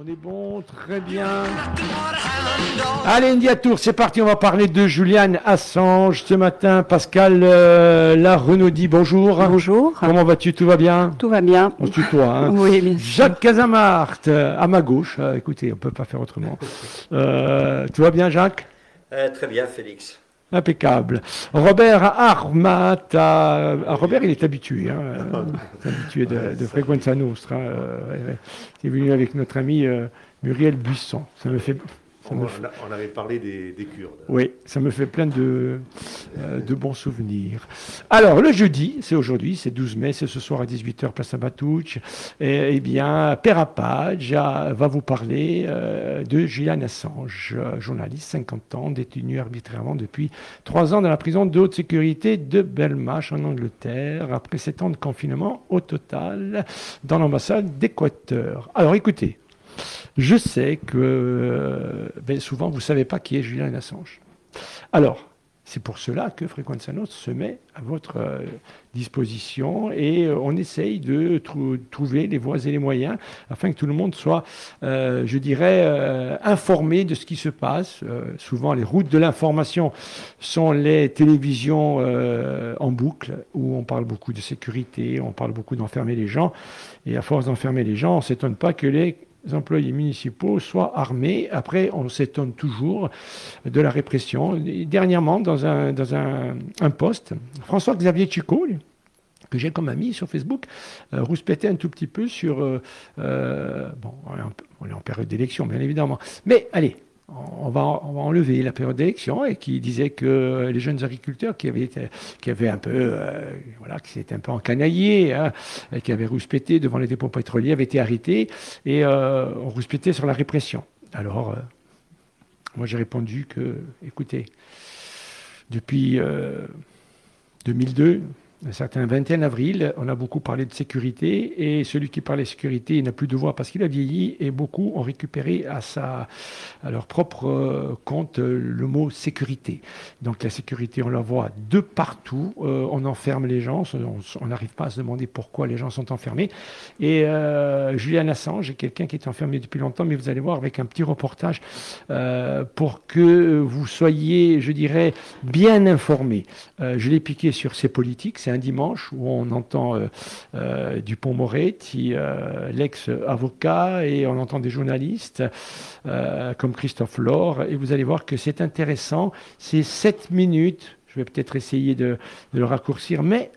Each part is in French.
On est bon, très bien. Allez, India Tour, c'est parti. On va parler de Julian Assange ce matin. Pascal euh, La Renaudie, bonjour. Bonjour. Comment vas-tu? Tout va bien? Tout va bien. On se tutoie. Hein Oui, bien sûr. Jacques Casamart, euh, à ma gauche. Euh, écoutez, on peut pas faire autrement. Euh, tout va bien, Jacques? Euh, très bien, Félix. Impeccable. Robert Armat, ah, Robert, il est habitué, hein, euh, habitué de, de Frequenza Nostra. euh, ouais, ouais. Il est venu avec notre ami euh, Muriel Buisson. Ça me fait, ça On, fait- a- on avait parlé des, des Kurdes. oui, ça me fait plein de, euh, de bons souvenirs. Alors, le jeudi, c'est aujourd'hui, c'est 12 mai, c'est ce soir à 18h, place à Batouch. Et, eh bien, Perapage va vous parler euh, de Julian Assange, euh, journaliste, 50 ans, détenu arbitrairement depuis 3 ans dans la prison de haute sécurité de Belmarsh en Angleterre, après 7 ans de confinement au total dans l'ambassade d'Équateur. Alors, écoutez. Je sais que euh, ben, souvent vous ne savez pas qui est Julian Assange. Alors, c'est pour cela que Frequenza Nostra se met à votre euh, disposition et euh, on essaye de trou- trouver les voies et les moyens afin que tout le monde soit, je dirais, informé de ce qui se passe. Souvent, les routes de l'information sont les télévisions en boucle où on parle beaucoup de sécurité, on parle beaucoup d'enfermer les gens. Et à force d'enfermer les gens, on ne s'étonne pas que les employés municipaux soient armés. Après, on s'étonne toujours de la répression. Dernièrement, dans un, dans un, un poste, François-Xavier Chico, que j'ai comme ami sur Facebook, euh, rouspétait un tout petit peu sur... euh, euh, bon, on est en période d'élection, bien évidemment. Mais allez, on va, enlever la période d'élection et qui disait que les jeunes agriculteurs qui avaient, un peu, euh, voilà, qui s'étaient un peu encanaillés, hein, qui avaient rouspété devant les dépôts pétroliers, avaient été arrêtés et euh, on rouspétait sur la répression. Alors, euh, moi j'ai répondu que, écoutez, depuis euh, 2002, un certain 21 avril, on a beaucoup parlé de sécurité et celui qui parlait de sécurité n'a plus de voix parce qu'il a vieilli et beaucoup ont récupéré à, sa, à leur propre euh, compte euh, le mot sécurité. Donc la sécurité, on la voit de partout, euh, on enferme les gens, on n'arrive pas à se demander pourquoi les gens sont enfermés. Et Julian Assange est quelqu'un qui est enfermé depuis longtemps, mais vous allez voir avec un petit reportage pour que vous soyez, je dirais, bien informés. Euh, je l'ai piqué sur ses politiques. Un dimanche où on entend euh, euh, Dupont-Moretti, euh, l'ex-avocat, et on entend des journalistes comme Christophe Laure. Et vous allez voir que c'est intéressant. C'est sept minutes. Je vais peut-être essayer de, le raccourcir, mais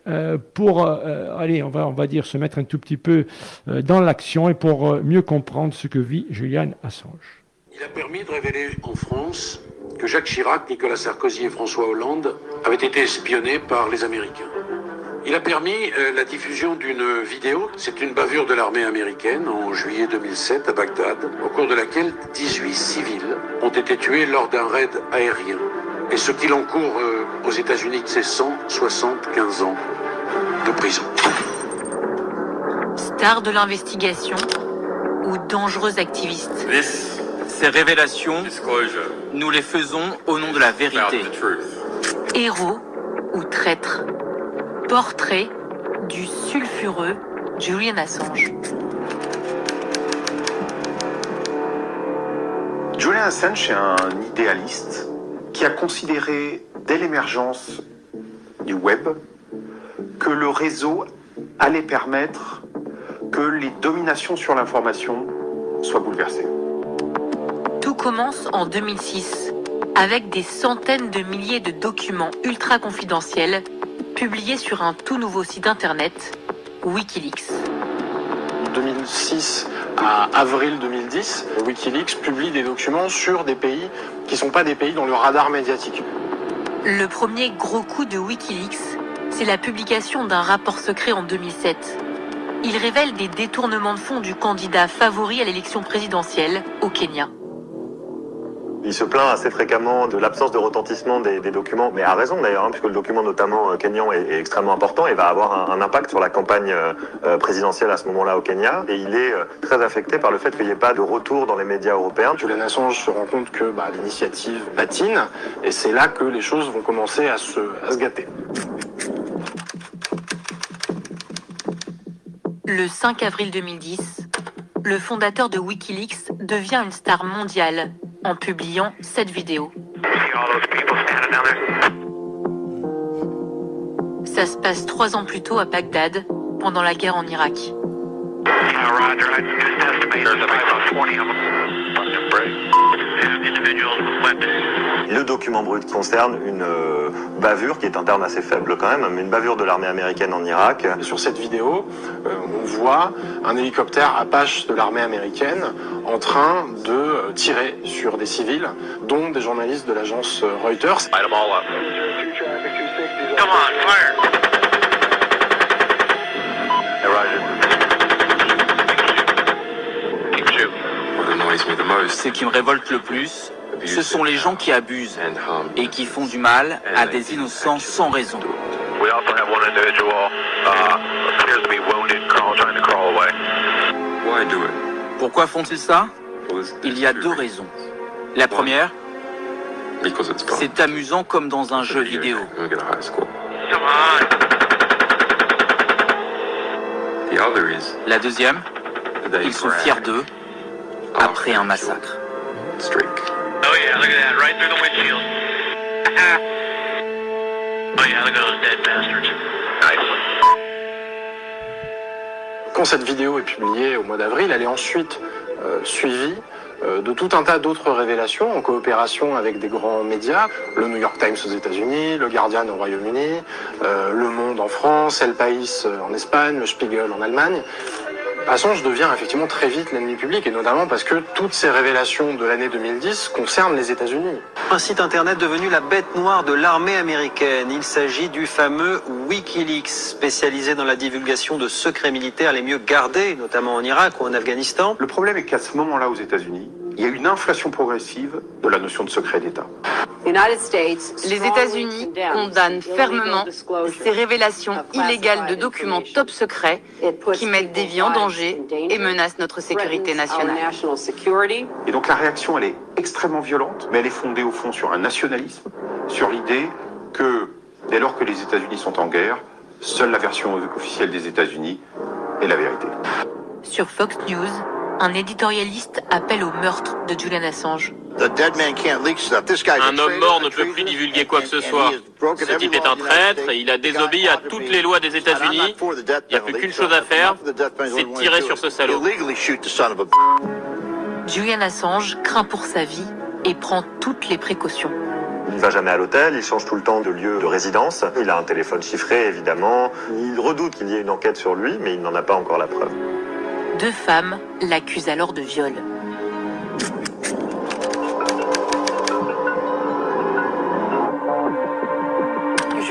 pour, euh, allez, on va, on va dire, se mettre un tout petit peu dans l'action et pour mieux comprendre ce que vit Julian Assange. Il a permis de révéler en France que Jacques Chirac, Nicolas Sarkozy et François Hollande avaient été espionnés par les Américains. Il a permis euh, la diffusion d'une vidéo, c'est une bavure de l'armée américaine en juillet 2007 à Bagdad, au cours de laquelle 18 civils ont été tués lors d'un raid aérien. Et ce qu'il encourt euh, aux États-Unis, c'est 175 ans de prison. Star de l'investigation ou dangereux activiste? Ces révélations, nous les faisons au nom de la vérité. Héros ou traître? Portrait du sulfureux Julian Assange. Julian Assange est un idéaliste qui a considéré dès l'émergence du web que le réseau allait permettre que les dominations sur l'information soient bouleversées. Tout commence en 2006 avec des centaines de milliers de documents ultra confidentiels publiés sur un tout nouveau site internet, Wikileaks. 2006 à avril 2010, Wikileaks publie des documents sur des pays qui ne sont pas des pays dans le radar médiatique. Le premier gros coup de Wikileaks, c'est la publication d'un rapport secret en 2007. Il révèle des détournements de fonds du candidat favori à l'élection présidentielle au Kenya. Il se plaint assez fréquemment de l'absence de retentissement des, des documents, mais à raison d'ailleurs, hein, puisque le document notamment euh, kenyan est, est extrêmement important et va avoir un, un impact sur la campagne euh, euh, présidentielle à ce moment-là au Kenya. Et il est euh, très affecté par le fait qu'il n'y ait pas de retour dans les médias européens. Julian Assange se rend compte que bah, l'initiative patine, et c'est là que les choses vont commencer à se, à se gâter. Le 5 avril 2010, le fondateur de Wikileaks devient une star mondiale en publiant cette vidéo. Ça se passe trois ans plus tôt à Bagdad, pendant la guerre en Irak. Le document brut concerne une euh, bavure qui est un terme assez faible quand même, mais une bavure de l'armée américaine en Irak. Et sur cette vidéo, euh, on voit un hélicoptère Apache de l'armée américaine en train de euh, tirer sur des civils, dont des journalistes de l'agence Reuters. Ce qui me révolte le plus, ce sont les gens qui abusent et qui font du mal à des innocents sans raison. Pourquoi font-ils ça? Il y a deux raisons. La première, c'est amusant comme dans un jeu vidéo. La deuxième, ils sont fiers d'eux après un massacre. Oh yeah, look at that, right through the windshield. oh yeah, look at those dead bastards. Quand cette vidéo est publiée au mois d'avril, elle est ensuite euh, suivie euh, de tout un tas d'autres révélations en coopération avec des grands médias, le New York Times aux États-Unis, le Guardian au Royaume-Uni, euh, Le Monde en France, El País en Espagne, le Spiegel en Allemagne. Assange devient effectivement très vite l'ennemi public, et notamment parce que toutes ces révélations de l'année 2010 concernent les États-Unis. Un site internet devenu la bête noire de l'armée américaine. Il s'agit du fameux Wikileaks, spécialisé dans la divulgation de secrets militaires les mieux gardés, notamment en Irak ou en Afghanistan. Le problème est qu'à ce moment-là, aux États-Unis, il y a une inflation progressive de la notion de secret d'État. Les États-Unis condamnent fermement ces révélations illégales de documents top secrets qui mettent des vies en danger et menacent notre sécurité nationale. Et donc la réaction, elle est extrêmement violente, mais elle est fondée au fond sur un nationalisme, sur l'idée que dès lors que les États-Unis sont en guerre, seule la version officielle des États-Unis est la vérité. Sur Fox News, un éditorialiste appelle au meurtre de Julian Assange. Un homme mort ne peut plus divulguer quoi que ce soit. Ce type est un traître et il a désobéi à toutes les lois des États-Unis. Il n'y a plus qu'une chose à faire, c'est de tirer sur ce salaud. Julian Assange craint pour sa vie et prend toutes les précautions. Il va jamais à l'hôtel, il change tout le temps de lieu de résidence. Il a un téléphone chiffré, évidemment. Il redoute qu'il y ait une enquête sur lui, mais il n'en a pas encore la preuve. Deux femmes l'accusent alors de viol.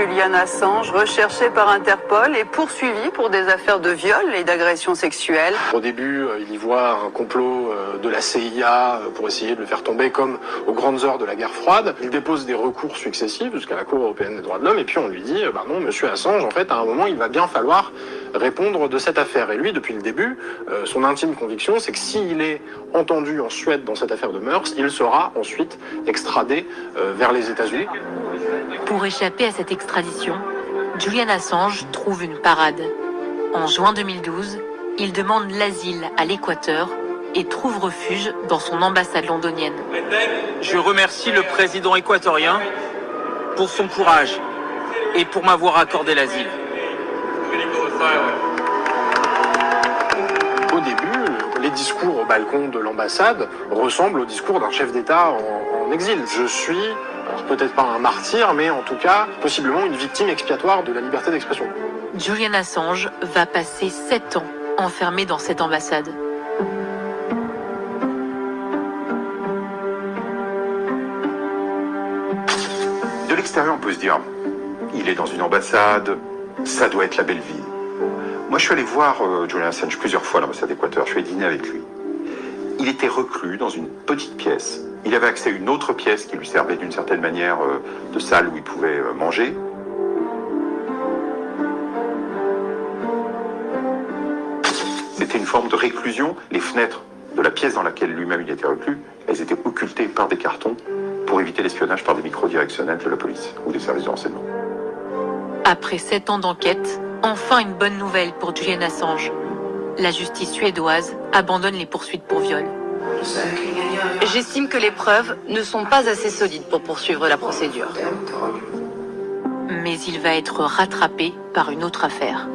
Julian Assange, recherché par Interpol et poursuivi pour des affaires de viol et d'agression sexuelle. Au début, euh, il y voit un complot euh, de la CIA euh, pour essayer de le faire tomber comme aux grandes heures de la guerre froide. Il dépose des recours successifs jusqu'à la Cour européenne des droits de l'homme et puis on lui dit, bah non, monsieur Assange, en fait, à un moment, il va bien falloir répondre de cette affaire. Et lui, depuis le début, euh, son intime conviction, c'est que s'il est entendu en Suède dans cette affaire de mœurs, il sera ensuite extradé euh, vers les États-Unis. Pour échapper à cette extradition, Julian Assange trouve une parade. En juin 2012, il demande l'asile à l'Équateur et trouve refuge dans son ambassade londonienne. Je remercie le président équatorien pour son courage et pour m'avoir accordé l'asile. Au début, les discours au balcon de l'ambassade ressemblent au discours d'un chef d'État en, en exil. Je suis, peut-être pas un martyr, mais en tout cas, possiblement une victime expiatoire de la liberté d'expression. Julian Assange va passer sept ans enfermé dans cette ambassade. De l'extérieur, on peut se dire, il est dans une ambassade, ça doit être la belle vie. Moi, je suis allé voir euh, Julian Assange plusieurs fois à l'ambassade d'Équateur. Je suis allé dîner avec lui. Il était reclus dans une petite pièce. Il avait accès à une autre pièce qui lui servait d'une certaine manière euh, de salle où il pouvait euh, manger. C'était une forme de réclusion. Les fenêtres de la pièce dans laquelle lui-même il était reclus, elles étaient occultées par des cartons pour éviter l'espionnage par des micros directionnels de la police ou des services de renseignement. Après sept ans d'enquête, enfin une bonne nouvelle pour Julian Assange. la justice suédoise abandonne les poursuites pour viol. J'estime que les preuves ne sont pas assez solides pour poursuivre la procédure. Mais il va être rattrapé par une autre affaire.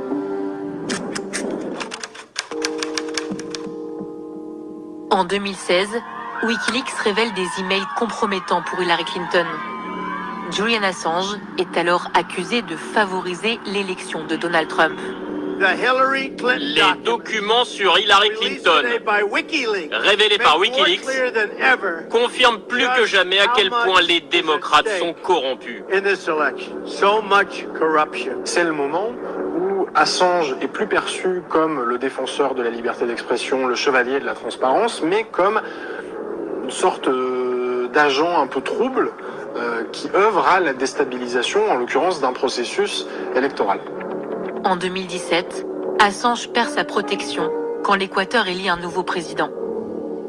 En 2016, Wikileaks révèle des emails compromettants pour Hillary Clinton. Julian Assange est alors accusé de favoriser l'élection de Donald Trump. Les documents sur Hillary Clinton, révélés par Wikileaks, confirment plus que jamais à quel point les démocrates sont corrompus. C'est le moment où Assange est plus perçu comme le défenseur de la liberté d'expression, le chevalier de la transparence, mais comme une sorte euh, d'agent un peu trouble euh, qui œuvre à la déstabilisation, en l'occurrence d'un processus électoral. En 2017, Assange perd sa protection quand l'Équateur élit un nouveau président.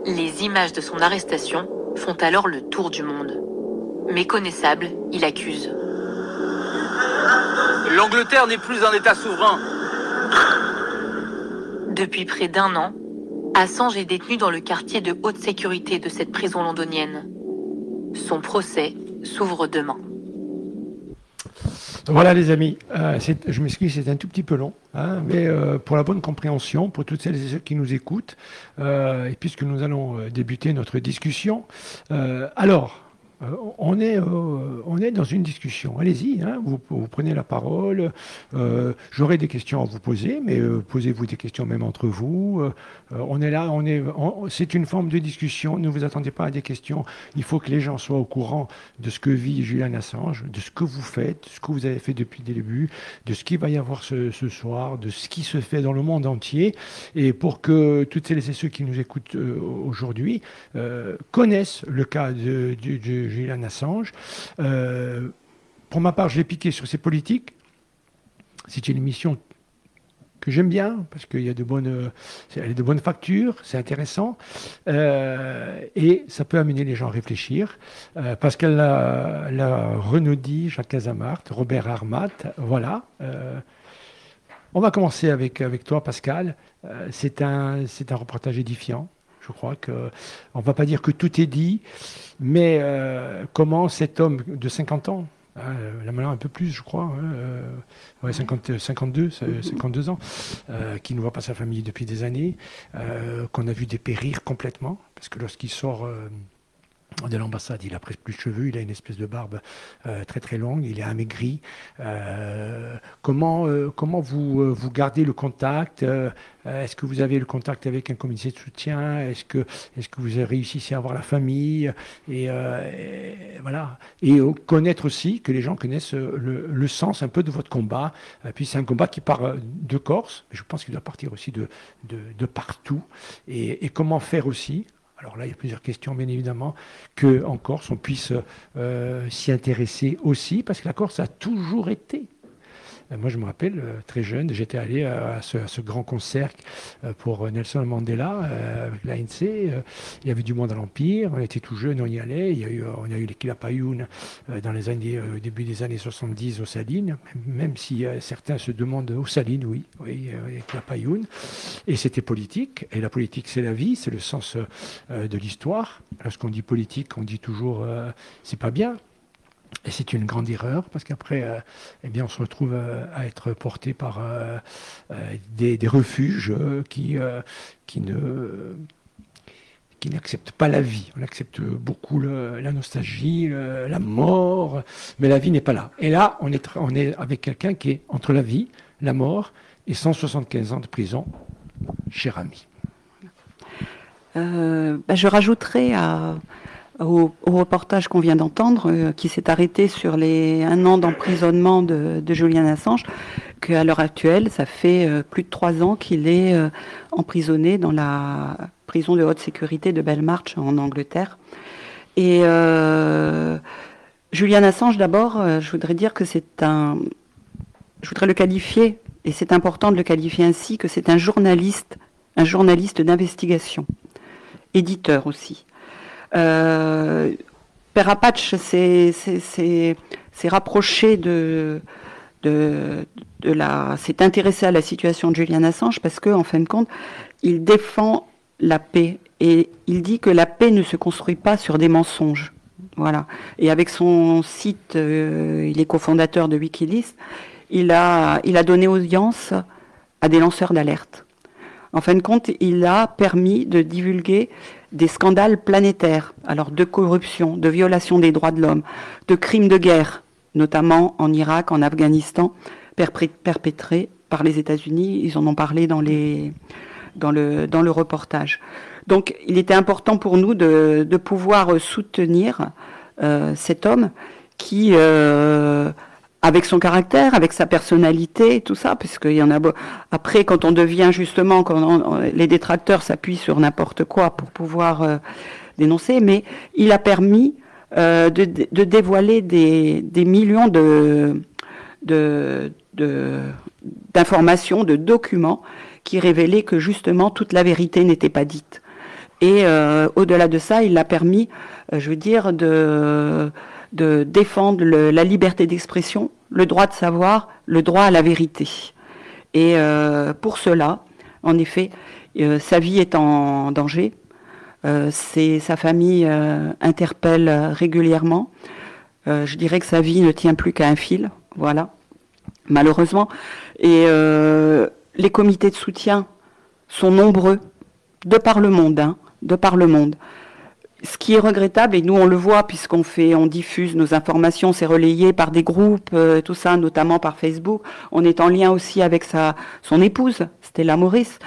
Les images de son arrestation font alors le tour du monde. Méconnaissable, il accuse. L'Angleterre n'est plus un État souverain. Depuis près d'un an, Assange est détenu dans le quartier de haute sécurité de cette prison londonienne. Son procès s'ouvre demain. Voilà les amis, euh, je m'excuse, c'est un tout petit peu long, hein, mais euh, pour la bonne compréhension, pour toutes celles et ceux qui nous écoutent, euh, et puisque nous allons débuter notre discussion, alors, euh, on, est, euh, on est dans une discussion. Allez-y, hein, vous, prenez la parole. Euh, j'aurai des questions à vous poser, mais posez-vous des questions même entre vous. on est là, on est, c'est une forme de discussion. Ne vous attendez pas à des questions. Il faut que les gens soient au courant de ce que vit Julian Assange, de ce que vous faites, de ce que vous avez fait depuis le début, de ce qu'il va y avoir ce, soir, de ce qui se fait dans le monde entier, et pour que toutes celles et ceux qui nous écoutent aujourd'hui connaissent le cas de, Julian Assange. Euh, pour ma part, je l'ai piqué sur ses politiques. C'est une émission que j'aime bien parce qu'il y a de bonnes, elle de bonnes factures, c'est intéressant euh, et ça peut amener les gens à réfléchir. Euh, Renaudi, Jacques Casamart, Robert Armat, voilà. on va commencer avec, avec toi, Pascal. c'est un, c'est un reportage édifiant. Je crois qu'on ne va pas dire que tout est dit, mais euh, comment cet homme de 50 ans, hein, là maintenant un peu plus, je crois, 52, 52 ans, euh, qui ne voit pas sa famille depuis des années, euh, qu'on a vu dépérir complètement, parce que lorsqu'il sort de l'ambassade. Il a presque plus de cheveux, il a une espèce de barbe euh, très très longue, il est amaigri. Euh, comment euh, comment vous, vous gardez le contact Est-ce que vous avez le contact avec un comité de soutien Est-ce que, est que vous réussissez à avoir la famille et, voilà. Et connaître aussi, que les gens connaissent le, sens un peu de votre combat. puis c'est un combat qui part de Corse, mais je pense qu'il doit partir aussi de, de, partout. Et, et comment faire aussi alors là, il y a plusieurs questions, bien évidemment, qu'en Corse, on puisse euh, s'y intéresser aussi, parce que la Corse a toujours été moi, je me rappelle, euh, très jeune, j'étais allé à ce, grand concert euh, pour Nelson Mandela avec l'ANC. Il y avait du monde à l'Empire, on était tout jeune, on y allait. Il y a eu, on a eu les Kilapayoun dans les années, au début des années 70 aux Salines, même si certains se demandent aux Salines, oui, oui, les. Et c'était politique, et la politique, c'est la vie, c'est le sens de l'histoire. Lorsqu'on dit politique, on dit toujours c'est pas bien, et c'est une grande erreur parce qu'après, euh, eh bien, on se retrouve euh, à être porté par euh, des, refuges qui, qui ne qui n'acceptent pas la vie. On accepte beaucoup la nostalgie, la mort, mais la vie n'est pas là. Et là, on est, on est avec quelqu'un qui est entre la vie, la mort et 175 ans de prison, cher ami. Bah, je rajouterai à, au, reportage qu'on vient d'entendre, euh, qui s'est arrêté sur les un an d'emprisonnement de, Julian Assange, qu'à l'heure actuelle, ça fait euh, plus de trois ans qu'il est euh, emprisonné dans la prison de haute sécurité de Belmarsh en Angleterre. Et Julian Assange, d'abord, je voudrais dire que c'est un, je voudrais le qualifier, et c'est important de le qualifier ainsi, que c'est un journaliste, un journaliste d'investigation, éditeur aussi. Euh, Père Apache s'est rapproché de, la, s'est intéressé à la situation de Julian Assange parce que, en fin de compte, il défend la paix et il dit que la paix ne se construit pas sur des mensonges. Voilà. Et avec son site, euh, il est cofondateur de Wikileaks, il a, il a donné audience à des lanceurs d'alerte. En fin de compte, il a permis de divulguer des scandales planétaires, alors de corruption, de violation des droits de l'homme, de crimes de guerre, notamment en Irak, en Afghanistan, perpétrés par les États-Unis. Ils en ont parlé dans, les, dans, le, dans le reportage. Donc, il était important pour nous de, de pouvoir soutenir euh, cet homme qui euh, avec son caractère, avec sa personnalité, tout ça, parce qu'il y en a. Après, quand on devient justement, quand les détracteurs s'appuient sur n'importe quoi pour pouvoir euh, dénoncer, mais il a permis euh, de, dévoiler des, millions de d'informations, de, de, documents qui révélaient que justement toute la vérité n'était pas dite. Et euh, au-delà de ça, il a permis, je veux dire, de de défendre la liberté d'expression, le droit de savoir, le droit à la vérité. Et euh, pour cela, en effet, euh, sa vie est en danger. Euh, sa famille interpelle régulièrement. je dirais que sa vie ne tient plus qu'à un fil, voilà, malheureusement. Et les comités de soutien sont nombreux, de par le monde, hein, de par le monde ce qui est regrettable, et nous on le voit puisqu'on fait, on diffuse nos informations, c'est relayé par des groupes, euh, tout ça, notamment par Facebook. On est en lien aussi avec sa, son épouse, Stella Maurice,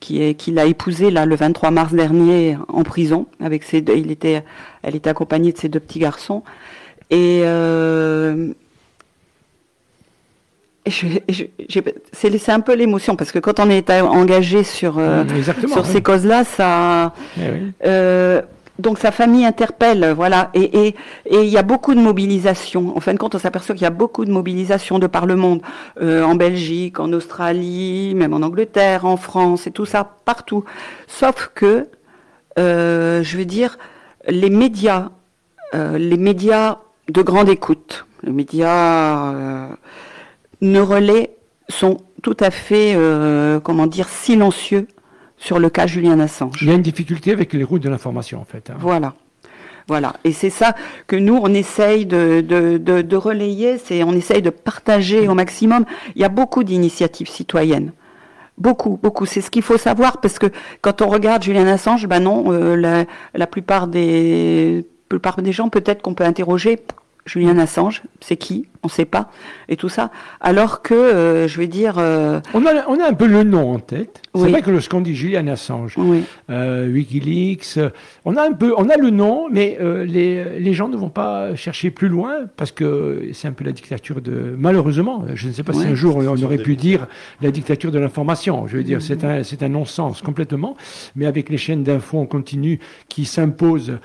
qui est, qui l'a épousé là le 23 mars dernier en prison avec ses deux, il était, elle était accompagnée de ses deux petits garçons. Et, euh, c'est un peu l'émotion parce que quand on est engagé sur euh, sur ces causes-là, ça, eh euh, donc sa famille interpelle, voilà, et il y a beaucoup de mobilisation. En fin de compte, on s'aperçoit qu'il y a beaucoup de mobilisation de par le monde, euh, en Belgique, en Australie, même en Angleterre, en France, et tout ça partout. Sauf que, euh, je veux dire, les médias, euh, les médias de grande écoute, les médias ne relais sont tout à fait, comment dire, silencieux sur le cas Julien Assange. Il y a une difficulté avec les routes de l'information, en fait. Hein. Voilà. Voilà. Et c'est ça que nous, on essaye de, de, de, de relayer, c'est on essaye de partager au maximum. Il y a beaucoup d'initiatives citoyennes. Beaucoup, beaucoup. C'est ce qu'il faut savoir parce que quand on regarde Julien Assange, ben non, euh, la, la, plupart des plupart des gens, peut-être qu'on peut interroger Julien Assange, c'est qui? On ne sait pas, et tout ça. Alors que, euh, je vais dire... Euh, on, a, on, a, un peu le nom en tête. C'est vrai que lorsqu'on dit Julian Assange, euh, Wikileaks, on a un peu, on a le nom, mais les, les, gens ne vont pas chercher plus loin parce que c'est un peu la dictature de... Malheureusement, je ne sais pas si un jour on aurait pu dire la dictature de l'information. Je veux dire, c'est un, c'est un non-sens complètement. Mais avec les chaînes d'infos en continu qui s'imposent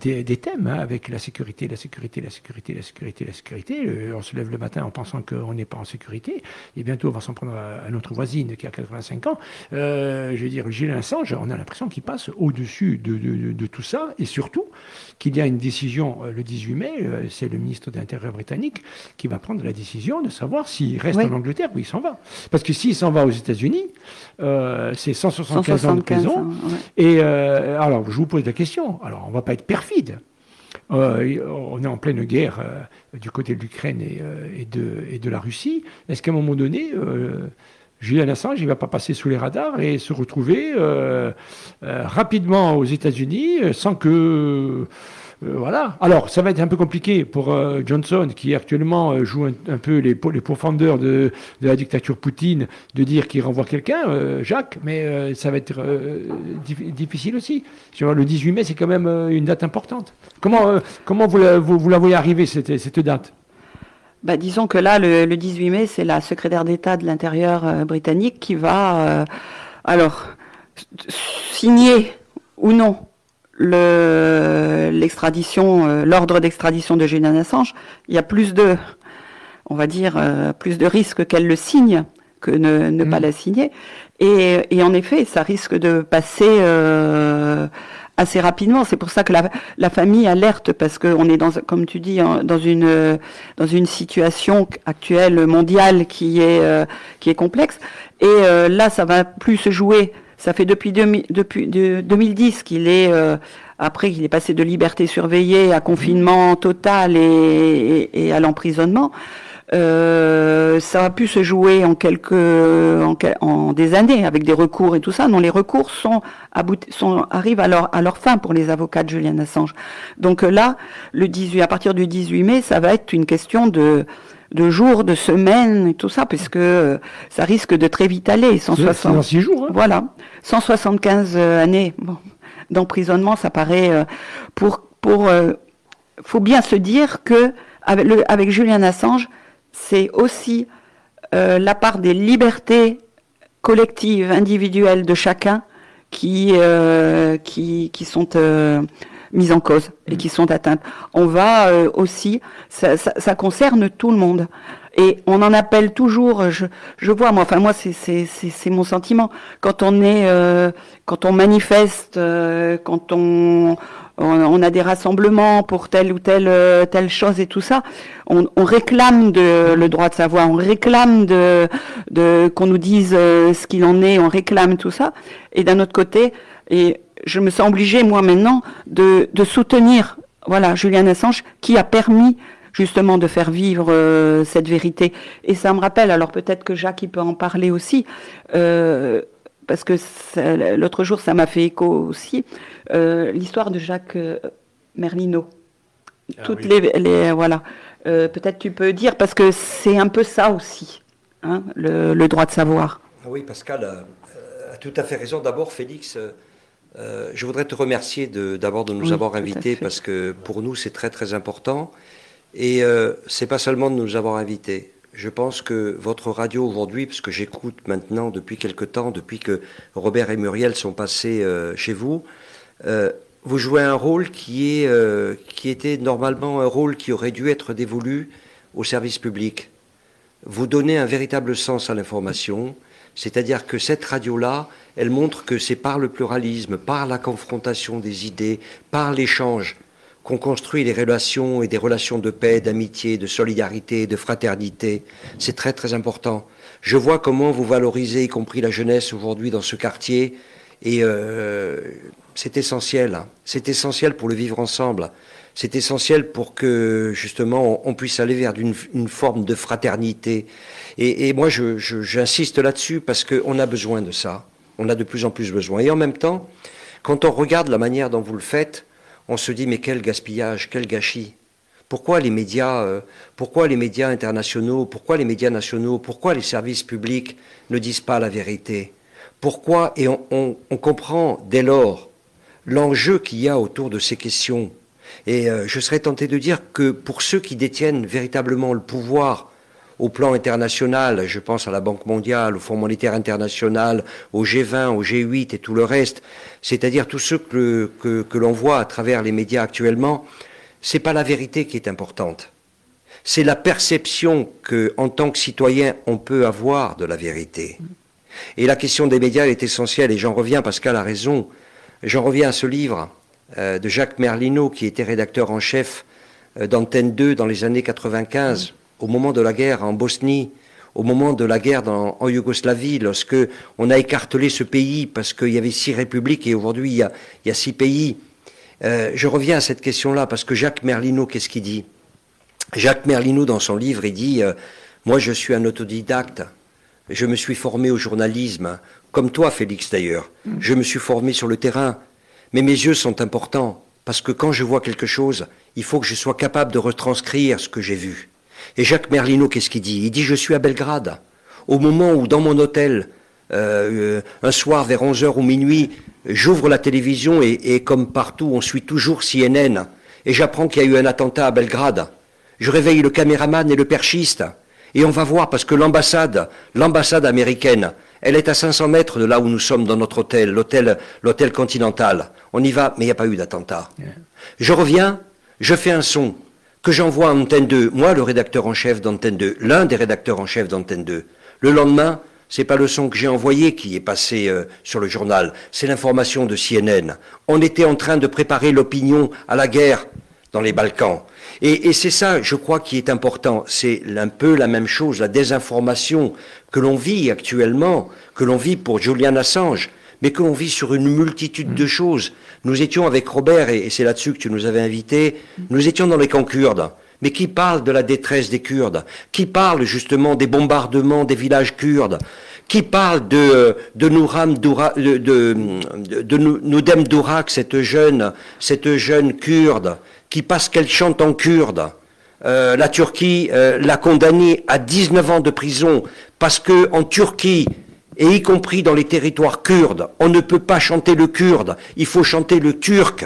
des, des, thèmes, hein, avec la sécurité, la sécurité la sécurité, la sécurité, la sécurité. On se lève le matin en pensant qu'on n'est pas en sécurité. Et bientôt, on va s'en prendre à, notre voisine qui a 85 ans. Euh, je veux dire, Gilles Assange, on a l'impression qu'il passe au-dessus de, tout ça. Et surtout, qu'il y a une décision euh, le 18 mai, euh, c'est le ministre de l'Intérieur britannique qui va prendre la décision de savoir s'il reste en Angleterre ou il s'en va. Parce que s'il s'en va aux États-Unis, c'est 175, ans de prison. Et alors, je vous pose la question. Alors, on va pas être perfide. Euh, on est en pleine guerre euh, du côté de l'Ukraine euh, et, de, et, de, la Russie. Est-ce qu'à un moment donné, Julian Assange il ne va pas passer sous les radars et se retrouver rapidement aux États-Unis sans que euh, voilà. Alors, ça va être un peu compliqué pour euh, Johnson, qui actuellement euh, joue un, peu les, profondeurs de, la dictature Poutine, de dire qu'il renvoie quelqu'un, Jacques, mais ça va être difficile aussi. Le 18 mai, c'est quand même une date importante. Comment, comment vous, la, vous, voyez arriver, cette, cette date? Bah, disons que là, le, le 18 mai, c'est la secrétaire d'État de l'Intérieur britannique qui va, alors, signer ou non l'extradition, euh, l'ordre d'extradition de Julian Assange, il y a plus de, on va dire, euh, plus de risques qu'elle le signe que ne, ne pas mm. la signer. Et, et, en effet, ça risque de passer euh, assez rapidement. C'est pour ça que la, la famille alerte parce qu'on est dans, comme tu dis, dans une dans une situation actuelle mondiale qui est qui est complexe. Et là, ça va plus se jouer. Ça fait depuis, depuis 2010 qu'il est après qu'il est passé de liberté surveillée à confinement total et, et, à l'emprisonnement. Euh, ça a pu se jouer en quelques, en, en, des années avec des recours et tout ça. Non, les recours sont, sont arrivent à leur, à leur fin pour les avocats de Julian Assange. Donc là, le 18, à partir du 18 mai, ça va être une question de, de jours, de semaines et tout ça, puisque euh, ça risque de très vite aller. 160, six jours. Hein. Voilà, 175 années. Bon, d'emprisonnement, ça paraît euh, pour pour euh, faut bien se dire que avec, le, avec Julian Assange, c'est aussi euh, la part des libertés collectives, individuelles de chacun qui qui, qui sont mises en cause et qui sont atteintes. On va aussi, ça, ça, ça concerne tout le monde. Et on en appelle toujours, je, je vois, moi, enfin moi, c'est mon sentiment. Quand on est, euh, quand on manifeste, euh, quand on, on, a des rassemblements pour telle ou telle euh, telle chose et tout ça, on, on, réclame de, le droit de savoir, on réclame de, de qu'on nous dise ce qu'il en est, on réclame tout ça. Et d'un autre côté, et je me sens obligée moi maintenant de, de soutenir, voilà, Julian Assange, qui a permis justement de faire vivre euh, cette vérité. Et ça me rappelle, alors peut-être que Jacques il peut en parler aussi, euh, parce que l'autre jour ça m'a fait écho aussi, euh, l'histoire de Jacques Merlino. Ah Toutes les, voilà. peut-être tu peux dire parce que c'est un peu ça aussi, hein, le, droit de savoir. Ah oui, Pascal a, tout à fait raison. D'abord, Félix. Je voudrais te remercier d'abord de, nous avoir invités parce que pour nous c'est très très important et euh, c'est pas seulement de nous avoir invités. Je pense que votre radio aujourd'hui, parce que j'écoute maintenant depuis quelque temps, depuis que Robert et Muriel sont passés euh, chez vous, euh, vous jouez un rôle qui, est, euh, qui était normalement un rôle qui aurait dû être dévolu au service public. Vous donnez un véritable sens à l'information, c'est-à-dire que cette radio-là, elle montre que c'est par le pluralisme, par la confrontation des idées, par l'échange, qu'on construit des relations et des relations de paix, d'amitié, de solidarité, de fraternité. C'est très très important. Je vois comment vous valorisez, y compris la jeunesse aujourd'hui dans ce quartier, et euh, c'est essentiel. Hein. C'est essentiel pour le vivre ensemble. C'est essentiel pour que justement on, puisse aller vers une, forme de fraternité. Et, moi, j'insiste là-dessus parce qu'on a besoin de ça. On a de plus en plus besoin. Et en même temps, quand on regarde la manière dont vous le faites, on se dit mais quel gaspillage, quel gâchis. Pourquoi les médias, euh, pourquoi les médias internationaux, pourquoi les médias nationaux, pourquoi les services publics ne disent pas la vérité? Pourquoi Et on, comprend dès lors l'enjeu qu'il y a autour de ces questions. Et euh, je serais tenté de dire que pour ceux qui détiennent véritablement le pouvoir au plan international, je pense à la Banque mondiale, au Fonds monétaire international, au G20, au G8 et tout le reste, c'est-à-dire tous ceux que, que, l'on voit à travers les médias actuellement, c'est pas la vérité qui est importante. C'est la perception que, en tant que citoyen, on peut avoir de la vérité. Et la question des médias est essentielle, et j'en reviens, Pascal a raison, j'en reviens à ce livre euh, de Jacques Merlino, qui était rédacteur en chef euh, d'Antenne 2 dans les années 95 au moment de la guerre en Bosnie, au moment de la guerre en Yougoslavie, lorsque on a écartelé ce pays parce qu'il y avait six républiques et aujourd'hui il, y a, six pays. Euh, je reviens à cette question-là parce que Jacques Merlino, qu'est-ce qu'il dit? Jacques Merlino, dans son livre, il dit euh, Moi, je suis un autodidacte. Je me suis formé au journalisme, comme toi, Félix d'ailleurs. Mm. Je me suis formé sur le terrain. Mais mes yeux sont importants parce que quand je vois quelque chose, il faut que je sois capable de retranscrire ce que j'ai vu. Et Jacques Merlino, qu'est-ce qu'il dit? Il dit Je suis à Belgrade. Au moment où, dans mon hôtel, euh, un soir vers 11h ou minuit, j'ouvre la télévision et, comme partout, on suit toujours CNN. Et j'apprends qu'il y a eu un attentat à Belgrade. Je réveille le caméraman et le perchiste. Et on va voir parce que l'ambassade, l'ambassade américaine, elle est à 500 mètres de là où nous sommes dans notre hôtel, l'hôtel, l'hôtel continental. On y va, mais il n'y a pas eu d'attentat. Je reviens, je fais un son que j'envoie à Antenne 2, moi le rédacteur en chef d'Antenne 2, l'un des rédacteurs en chef d'Antenne 2. Le lendemain, C'est pas le son que j'ai envoyé qui est passé euh, sur le journal, c'est l'information de CNN. On était en train de préparer l'opinion à la guerre dans les Balkans. Et, et c'est ça, je crois, qui est important. C'est un peu la même chose, la désinformation que l'on vit actuellement, que l'on vit pour Julian Assange, mais que l'on vit sur une multitude de choses. Nous étions avec Robert, et, c'est là-dessus que tu nous avais invités, nous étions dans les camps kurdes. Mais qui parle de la détresse des Kurdes? Qui parle justement des bombardements des villages kurdes? Qui parle de, de Nouram Doura, de, de, de, Noudem Dourak, cette jeune, cette jeune kurde, qui parce qu'elle chante en kurde, euh, la Turquie euh, l'a condamnée à 19 ans de prison parce que en Turquie, et y compris dans les territoires kurdes, on ne peut pas chanter le kurde, il faut chanter le turc.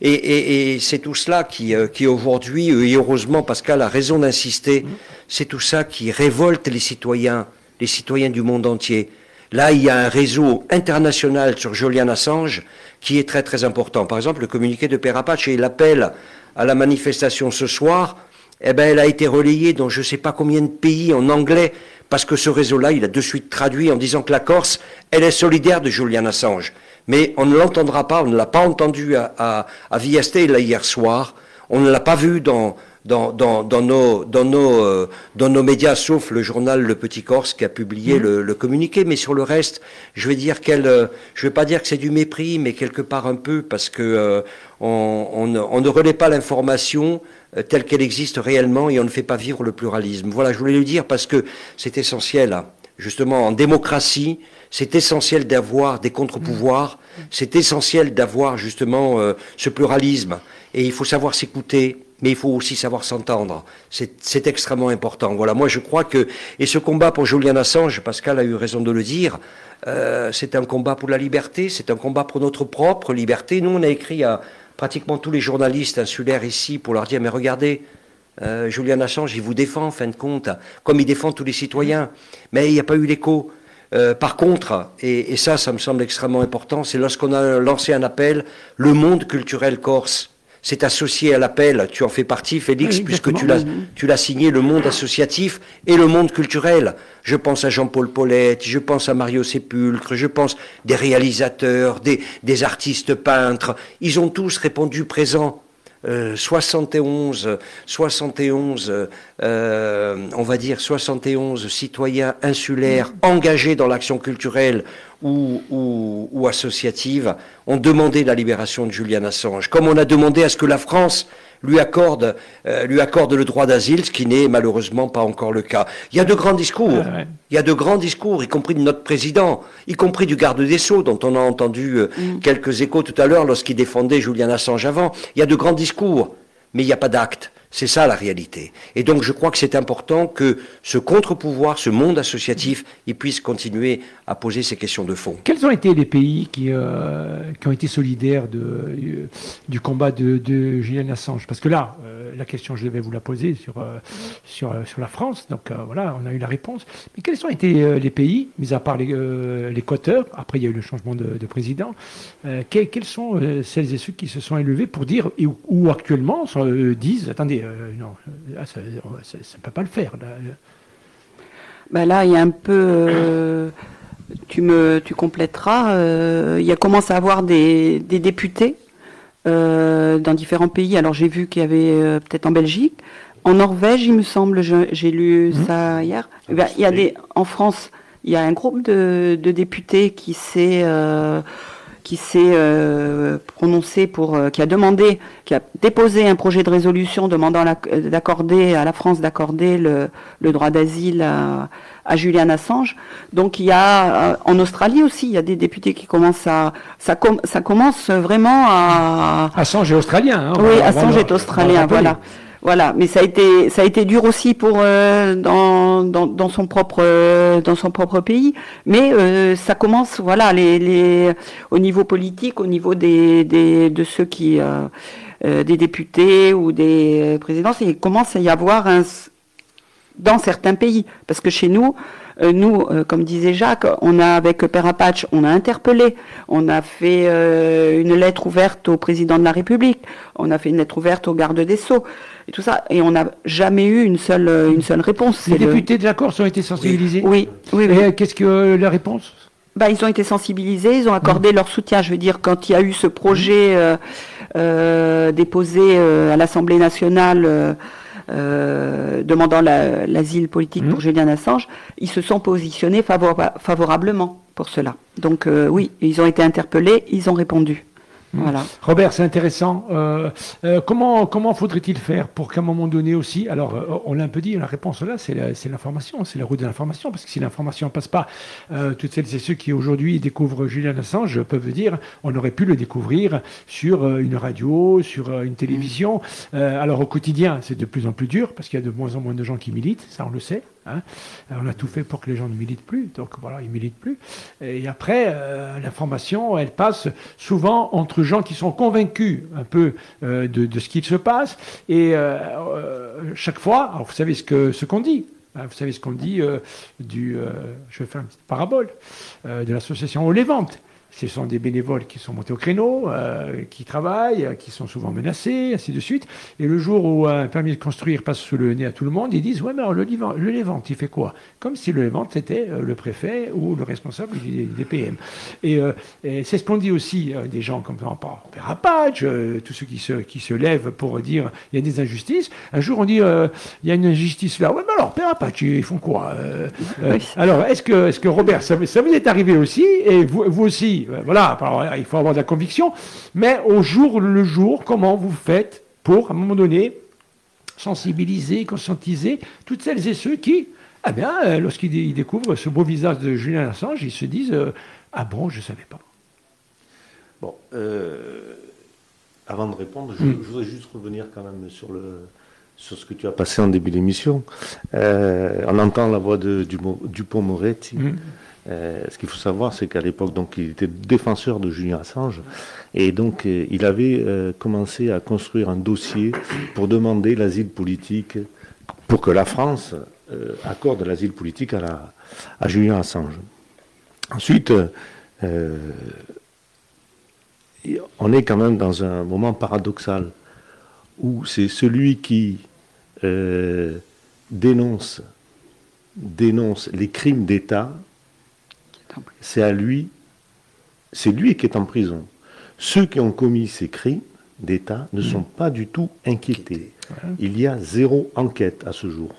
Et, c'est tout cela qui, euh, qui aujourd'hui, et heureusement Pascal a raison d'insister, c'est tout ça qui révolte les citoyens, les citoyens du monde entier. Là, il y a un réseau international sur Julian Assange qui est très très important. Par exemple, le communiqué de Père Apache et l'appel à la manifestation ce soir, eh ben, elle a été relayée dans je ne sais pas combien de pays en anglais parce que ce réseau-là, il a de suite traduit en disant que la Corse, elle est solidaire de Julian Assange. Mais on ne l'entendra pas, on ne l'a pas entendu à, à, à là hier soir, on ne l'a pas vu dans, dans, dans, dans, nos, dans, nos, euh, dans nos médias, sauf le journal Le Petit Corse qui a publié mmh. le, le, communiqué. Mais sur le reste, je vais dire qu'elle, euh, je vais pas dire que c'est du mépris, mais quelque part un peu, parce que euh, on, on, on, ne relaie pas l'information euh, telle qu'elle existe réellement et on ne fait pas vivre le pluralisme. Voilà, je voulais le dire parce que c'est essentiel. Hein. Justement, en démocratie, c'est essentiel d'avoir des contre-pouvoirs, c'est essentiel d'avoir justement euh, ce pluralisme. Et il faut savoir s'écouter, mais il faut aussi savoir s'entendre. C'est extrêmement important. Voilà, moi je crois que, et ce combat pour Julian Assange, Pascal a eu raison de le dire, euh, c'est un combat pour la liberté, c'est un combat pour notre propre liberté. Nous, on a écrit à, pratiquement tous les journalistes insulaires ici pour leur dire mais regardez, euh, Julian Assange, il vous défend en fin de compte, comme il défend tous les citoyens. Mais il n'y a pas eu l'écho. Euh, par contre, et, et, ça, ça me semble extrêmement important, c'est lorsqu'on a lancé un appel, le monde culturel corse c'est associé à l'appel. Tu en fais partie, Félix, puisque tu l'as, tu l'as signé le monde associatif et le monde culturel. Je pense à Jean-Paul Paulette, je pense à Mario Sépulcre, je pense des réalisateurs, des, des artistes peintres. Ils ont tous répondu présent. 71, 71, euh, on va dire 71 citoyens insulaires engagés dans l'action culturelle ou, associative ont demandé la libération de Julian Assange, comme on a demandé à ce que la France lui accorde, euh, lui accorde le droit d'asile, ce qui n'est malheureusement pas encore le cas. Il y a de grands discours, il y a de grands discours, y compris de notre président, y compris du garde des Sceaux, dont on a entendu euh, mm. quelques échos tout à l'heure lorsqu'il défendait Julian Assange avant. Il y a de grands discours, mais il n'y a pas d'actes. C'est ça la réalité. Et donc je crois que c'est important que ce contre-pouvoir, ce monde associatif, il puisse continuer à poser ces questions de fond. Quels ont été les pays qui, euh, qui ont été solidaires euh, du combat de, de, Julian Assange? Parce que là, euh, la question, je devais vous la poser sur, sur, sur la France, donc voilà, on a eu la réponse. Mais quels ont été les pays, mis à part l'Équateur, après il y a eu le changement de, de président, quels, sont celles et ceux qui se sont élevés pour dire, ou, actuellement disent, attendez, non, ça ne peut pas le faire. Là. Ben là, il y a un peu tu me tu compléteras. Euh, il y a commencé à avoir des, des députés euh, dans différents pays. Alors j'ai vu qu'il y avait euh, peut-être en Belgique, en Norvège, il me semble. J'ai lu mmh. ça hier. Eh ben, il y a des en France, il y a un groupe de, de députés qui s'est qui s'est prononcé pour, qui a demandé, qui a déposé un projet de résolution demandant d'accorder à la France d'accorder le, le droit d'asile à, à Julian Assange. Donc il y a euh, en Australie aussi, il y a des députés qui commencent à ça, ça commence vraiment à Assange est australien. Hein, oui, Assange est australien, voilà. Voilà, mais ça a été ça a été dur aussi pour euh, dans, dans, son propre euh, dans son propre pays, mais ça commence voilà les, les au niveau politique, au niveau des, des de ceux qui des députés ou des présidents, il commence à y avoir un dans certains pays. Parce que chez nous, Euh, nous, euh, comme disait Jacques, on a avec Père Apache, on a interpellé, on a fait une lettre ouverte au président de la République, on a fait une lettre ouverte au garde des Sceaux, et tout ça, et on n'a jamais eu une seule, une seule réponse. Les députés de la Corse ont été sensibilisés Oui, oui. oui. Qu'est-ce que la réponse? Bah, ils ont été sensibilisés, ils ont accordé mmh. leur soutien. Je veux dire, quand il y a eu ce projet déposé à l'Assemblée nationale euh, demandant l'asile politique pour mmh. Julian Assange, ils se sont positionnés favorablement pour cela. Donc euh, oui, ils ont été interpellés, ils ont répondu. Voilà. Robert, c'est intéressant. Euh, euh, comment comment faudrait-il faire pour qu'à un moment donné aussi, alors euh, on l'a un peu dit, la réponse là, c'est l'information, c'est la route de l'information, parce que si l'information ne passe pas, toutes celles et ceux qui aujourd'hui découvrent Julian Assange peuvent dire, on aurait pu le découvrir sur une radio, sur une télévision. alors au quotidien, c'est de plus en plus dur, parce qu'il y a de moins en moins de gens qui militent, ça on le sait. Hein. on a tout fait pour que les gens ne militent plus, donc voilà, ils militent plus. Et après, l'information, elle passe souvent entre gens qui sont convaincus un peu euh, de, ce qu'il se passe. Et euh, euh, chaque fois, alors vous savez ce qu'on ce qu'on dit. Hein, vous savez ce qu'on dit du, je vais faire une petite parabole, de l'association Olévente ce sont des bénévoles qui sont montés au créneau, euh, qui travaillent, euh, qui sont souvent menacés, ainsi de suite. Et le jour où un permis de construire passe sous le nez à tout le monde, ils disent Ouais, mais alors le, le Lévente, il fait quoi? Comme si le Lévente était euh, le préfet ou le responsable des, PM. Et, c'est ce qu'on dit aussi des gens comme Père Apatch, tous ceux qui se, qui se lèvent pour dire il y a des injustices. Un jour, on dit il y a une injustice là. Ouais, mais alors, Père Apatch, ils font quoi Alors, est-ce que, est que Robert, ça, ça, vous est arrivé aussi? Et vous, vous aussi euh, voilà, il faut avoir de la conviction, mais au jour le jour, comment vous faites pour, à un moment donné, sensibiliser, conscientiser toutes celles et ceux qui, eh bien, euh, lorsqu'ils découvrent ce beau visage de Julien Assange, ils se disent euh, Ah bon, je ne savais pas. Bon, avant de répondre, je, hmm. voudrais juste revenir quand même sur, le, sur ce que tu as passé en début d'émission. on entend la voix de Dupont-Moretti. Hmm. Euh, ce qu'il faut savoir, c'est qu'à l'époque, donc, il était défenseur de Julien Assange, et donc euh, il avait euh, commencé à construire un dossier pour demander l'asile politique, pour que la France accorde l'asile politique à, la, à Julien Assange. Ensuite, on est quand même dans un moment paradoxal où c'est celui qui dénonce les crimes d'État c'est à lui, c'est lui qui est en prison. Ceux qui ont commis ces crimes d'État ne sont pas du tout inquiétés. Il y a zéro enquête à ce jour.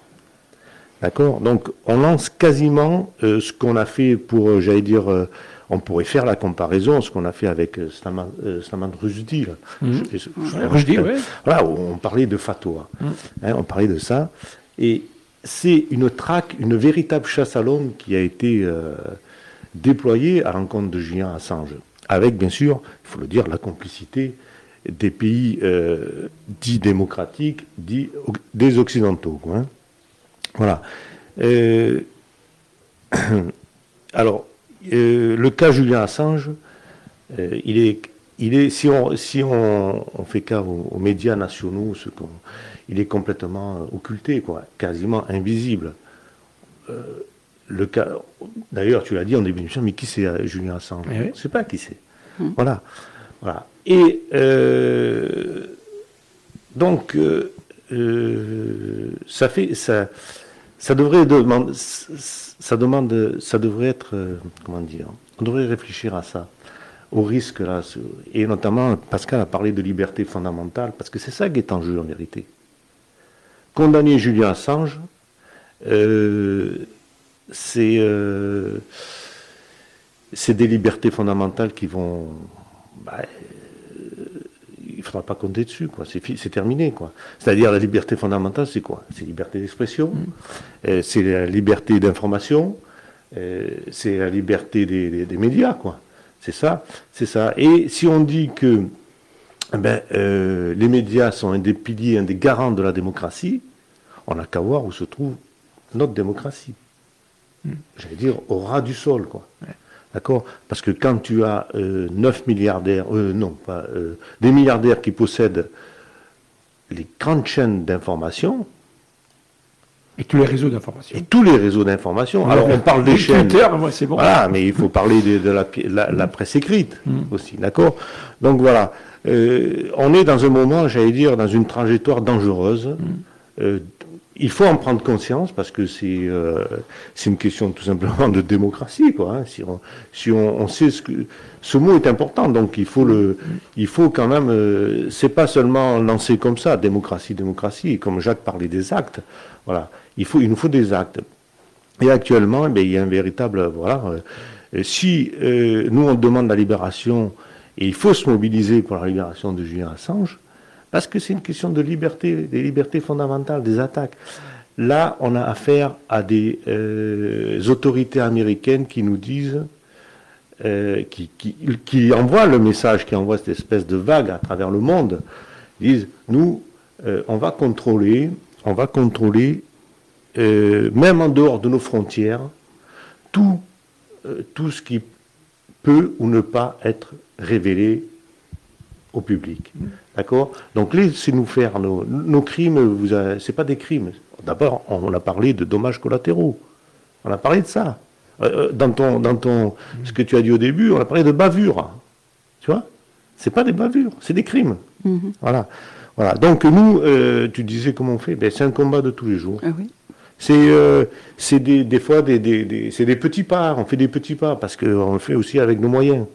D'accord? Donc on lance quasiment euh, ce qu'on a fait pour, euh, j'allais dire, euh, on pourrait faire la comparaison, ce qu'on a fait avec Staman. Mmh. Rusdi, Voilà, on parlait de fatwa. Mmh. Hein, on parlait de ça. Et c'est une traque, une véritable chasse à l'homme qui a été déployé à l'encontre de Julien Assange, avec bien sûr, il faut le dire, la complicité des pays euh, dits démocratiques, dits des occidentaux. Hein. Voilà. Euh, alors, euh, le cas Julien Assange, il est, si on, fait cas aux, médias nationaux, il est complètement occulté, quasiment invisible le cas. D'ailleurs, tu l'as dit en début d'émission, mais qui c'est euh, Julien Assange eh Je ne sais pas qui c'est. Hmm. Voilà. voilà. Et euh, donc, euh, ça fait. Ça, ça devrait demander. Ça, demande, ça devrait être. comment dire On devrait réfléchir à ça, au risque là. Et notamment, Pascal a parlé de liberté fondamentale, parce que c'est ça qui est en jeu en vérité. Condamner Julien Assange, euh, c'est des libertés fondamentales qui vont. Bah, il ne faudra pas compter dessus, quoi. C'est terminé, quoi. C'est-à-dire la liberté fondamentale, c'est quoi? C'est liberté d'expression, mm. euh, c'est la liberté d'information, euh, c'est la liberté des, médias, quoi. C'est ça, c'est ça. Et si on dit que eh ben, les médias sont un des piliers, un des garants de la démocratie, on n'a qu'à voir où se trouve notre démocratie j'allais dire, au ras du sol, quoi. D'accord? Parce que quand tu as 9 euh, milliardaires, euh, non, pas euh, des milliardaires qui possèdent les grandes chaînes d'information, Et tous les réseaux d'information. Et tous les réseaux d'information. Alors on parle des chaînes. Twitter, moi, c'est bon. Voilà, mais il faut parler de, la, presse écrite mm. aussi, d'accord? Donc voilà, on est dans un moment, j'allais dire, dans une trajectoire dangereuse. Mm. Il faut en prendre conscience parce que c'est euh, une question tout simplement de démocratie quoi. Hein. Si on sait ce que ce mot est important donc il faut le il faut quand même euh, c'est pas seulement lancer comme ça démocratie démocratie comme Jacques parlait des actes voilà il faut nous faut des actes et actuellement eh il y a un véritable voilà euh, si nous on demande la libération et il faut se mobiliser pour la libération de Julien Assange parce que c'est une question de liberté, des libertés fondamentales, des attaques. Là, on a affaire à des euh, autorités américaines qui nous disent, euh, qui, envoient le message, qui envoient cette espèce de vague à travers le monde, disent, nous, euh, on va contrôler, on va contrôler, même en dehors de nos frontières, tout, tout ce qui peut ou ne pas être révélé au public. D'accord Donc laissez-nous faire nos, crimes, vous c'est pas des crimes. D'abord, on a parlé de dommages collatéraux. On a parlé de ça. Euh, euh, dans ton, dans ton, ce que tu as dit au début, on a parlé de bavures. Tu vois C'est pas des bavures, c'est des crimes. Mhm. Voilà. Voilà. Donc nous, euh, tu disais comment on fait ben, C'est un combat de tous les jours. Ah c'est des, des, fois des, des, c'est des petits pas. On fait des petits pas parce qu'on le fait aussi avec nos moyens.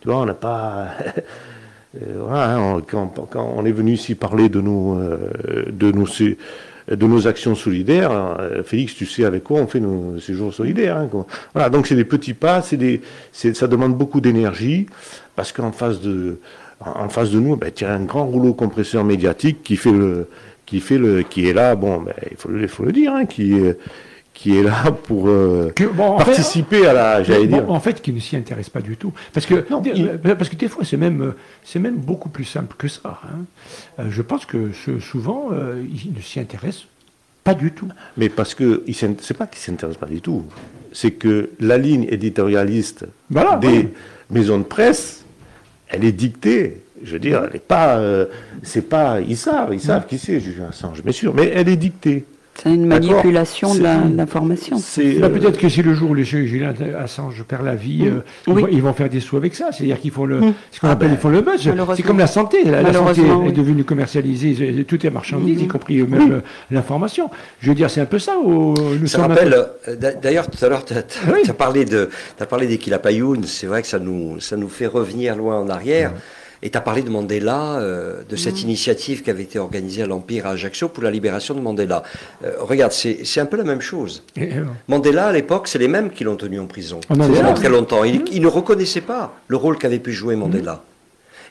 Tu vois, on n'a pas. Euh, voilà, hein, quand, on est venu ici parler de nos, euh, de nos, de nos actions solidaires, hein, Félix, tu sais avec quoi on fait nos séjours solidaires. Hein, voilà, donc c'est des petits pas, c'est des, ça demande beaucoup d'énergie, parce qu'en face de, en face de nous, il y a un grand rouleau compresseur médiatique qui fait le, qui fait le, qui est là, bon, ben, il faut, le dire, qui est qui est là pour euh, participer à la, j'allais dire. en fait, qui ne s'y intéresse pas du tout. Parce que, euh, parce que des fois, c'est même, euh, c'est même beaucoup plus simple que ça. Hein. je pense que souvent, il ne s'y intéresse pas du tout. Mais parce que, c'est pas qu'il ne s'intéresse pas du tout. C'est que la ligne éditorialiste des maisons de presse, elle est dictée. Je veux dire, elle n'est pas, c'est pas, ils savent, ils savent qui c'est, Julien Assange, bien sûr, mais elle est dictée. C'est une manipulation de l'information. Bah, peut-être que si le jour où les Julien Assange perd la vie, mm. euh, ils, vont, faire des sous avec ça. C'est-à-dire qu'ils font le, mm. ce qu'on ah appelle, ben, ils font le buzz. C'est comme la santé. La, santé est devenue commercialisée, tout est marchandise, mm. y compris même euh, l'information. Je veux dire, c'est un peu ça. Où nous ça rappelle, euh, d'ailleurs, tout à l'heure, tu as, parlé de, as parlé des C'est vrai que ça nous, ça nous fait revenir loin en arrière. Et tu as parlé de Mandela, euh, de cette mm. initiative qui avait été organisée à l'Empire à Ajaccio pour la libération de Mandela. Euh, regarde, c'est un peu la même chose. Mandela, à l'époque, c'est les mêmes qui l'ont tenu en prison pendant très longtemps. Il, mm. ne reconnaissait pas le rôle qu'avait pu jouer Mandela. Mm.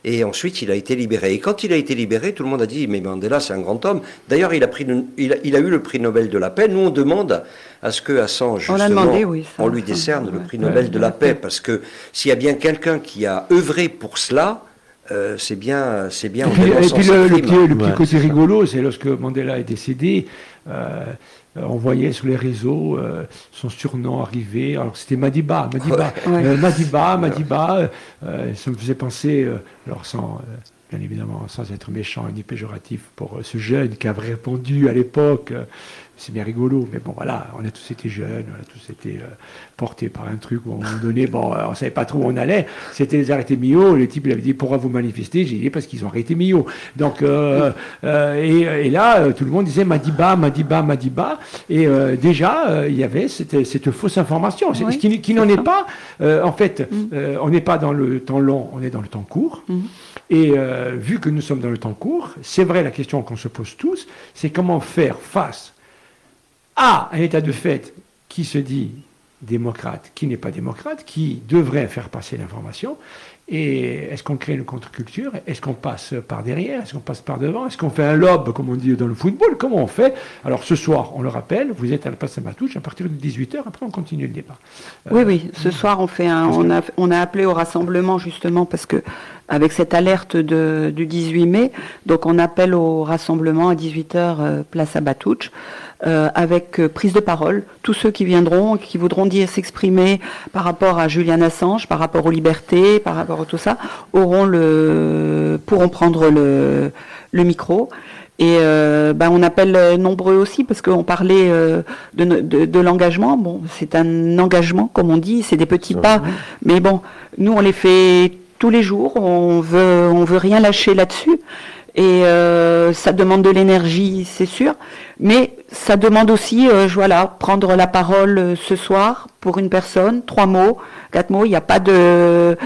Et ensuite, il a été libéré. Et quand il a été libéré, tout le monde a dit Mais Mandela, c'est un grand homme. D'ailleurs, il, a pris il, a, eu le prix Nobel de la paix. Nous, on demande à ce que Assange, justement, on, demandé, oui, on lui décerne le prix Nobel de la paix. Parce que s'il y a bien quelqu'un qui a œuvré pour cela, euh, c'est bien, c'est bien. Et puis, le, petit, côté rigolo, c'est lorsque Mandela est décédé, euh, on voyait sur les réseaux euh, son surnom arriver. Alors c'était Madiba, Madiba, Madiba, Madiba. ça me faisait penser, alors sans, bien évidemment, sans être méchant ni péjoratif pour ce jeune qui avait répondu à l'époque c'est bien rigolo, mais bon, voilà, on a tous été jeunes, on a tous été euh, portés par un truc où, à un moment donné, bon, euh, on savait pas trop où on allait. C'était les arrêtés Mio. Le type, il avait dit, pourquoi vous manifester? J'ai dit, parce qu'ils ont arrêté Mio. Donc, euh, et, là, tout le monde disait Madiba, Madiba, Madiba. Et déjà, il y avait cette, cette fausse information, ce qui, n'en est pas. en fait, mm. on n'est pas dans le temps long, on est dans le temps court. Mm. Et vu que nous sommes dans le temps court, c'est vrai, la question qu'on se pose tous, c'est comment faire face à un état de fait qui se dit démocrate, qui n'est pas démocrate, qui devrait faire passer l'information. Et est-ce qu'on crée une contre-culture? Est-ce qu'on passe par derrière? Est-ce qu'on passe par devant? Est-ce qu'on fait un lob, comme on dit dans le football? Comment on fait? Alors ce soir, on le rappelle, vous êtes à la place de Matouche à partir de 18h, après on continue le débat. oui, oui, ce soir on fait un, on a, on a appelé au rassemblement justement parce que avec cette alerte de, du 18 mai, donc on appelle au rassemblement à 18h euh, place à Batouche. Euh, avec euh, prise de parole. Tous ceux qui viendront, qui voudront dire s'exprimer par rapport à Julian Assange, par rapport aux libertés, par rapport à tout ça, auront le, pourront prendre le, le micro. Et euh, ben, on appelle nombreux aussi parce qu'on parlait euh, de, de, l'engagement. Bon, c'est un engagement, comme on dit, c'est des petits pas. Mais bon, nous, on les fait tous les jours. On veut, on veut rien lâcher là-dessus. Et euh, ça demande de l'énergie, c'est sûr. Mais ça demande aussi, voilà, prendre la parole ce soir pour une personne, trois mots, quatre mots. Il n'y a pas de,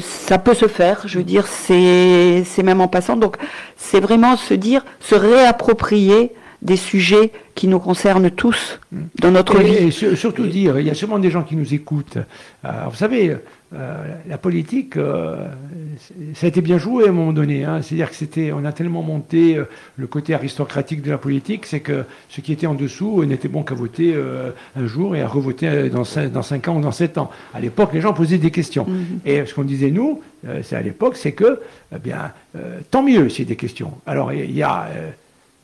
ça peut se faire. Je veux dire, c'est, c'est même en passant. Donc, c'est vraiment se dire, se réapproprier des sujets qui nous concernent tous dans notre vie. Et surtout dire, il y a sûrement des gens qui nous écoutent. Euh, vous savez, euh, la politique, euh, ça a été bien joué à un moment donné. Hein. C'est-à-dire que c'était, on a tellement monté le côté aristocratique de la politique, c'est que ceux qui étaient en dessous n'étaient bons qu'à voter un jour et à revoter dans 5, dans cinq ans ou dans 7 ans. À l'époque, les gens posaient des questions. Mm-hmm. Et ce qu'on disait nous, c'est à l'époque, c'est que, eh bien, tant mieux s'il y a des questions. Alors, il y a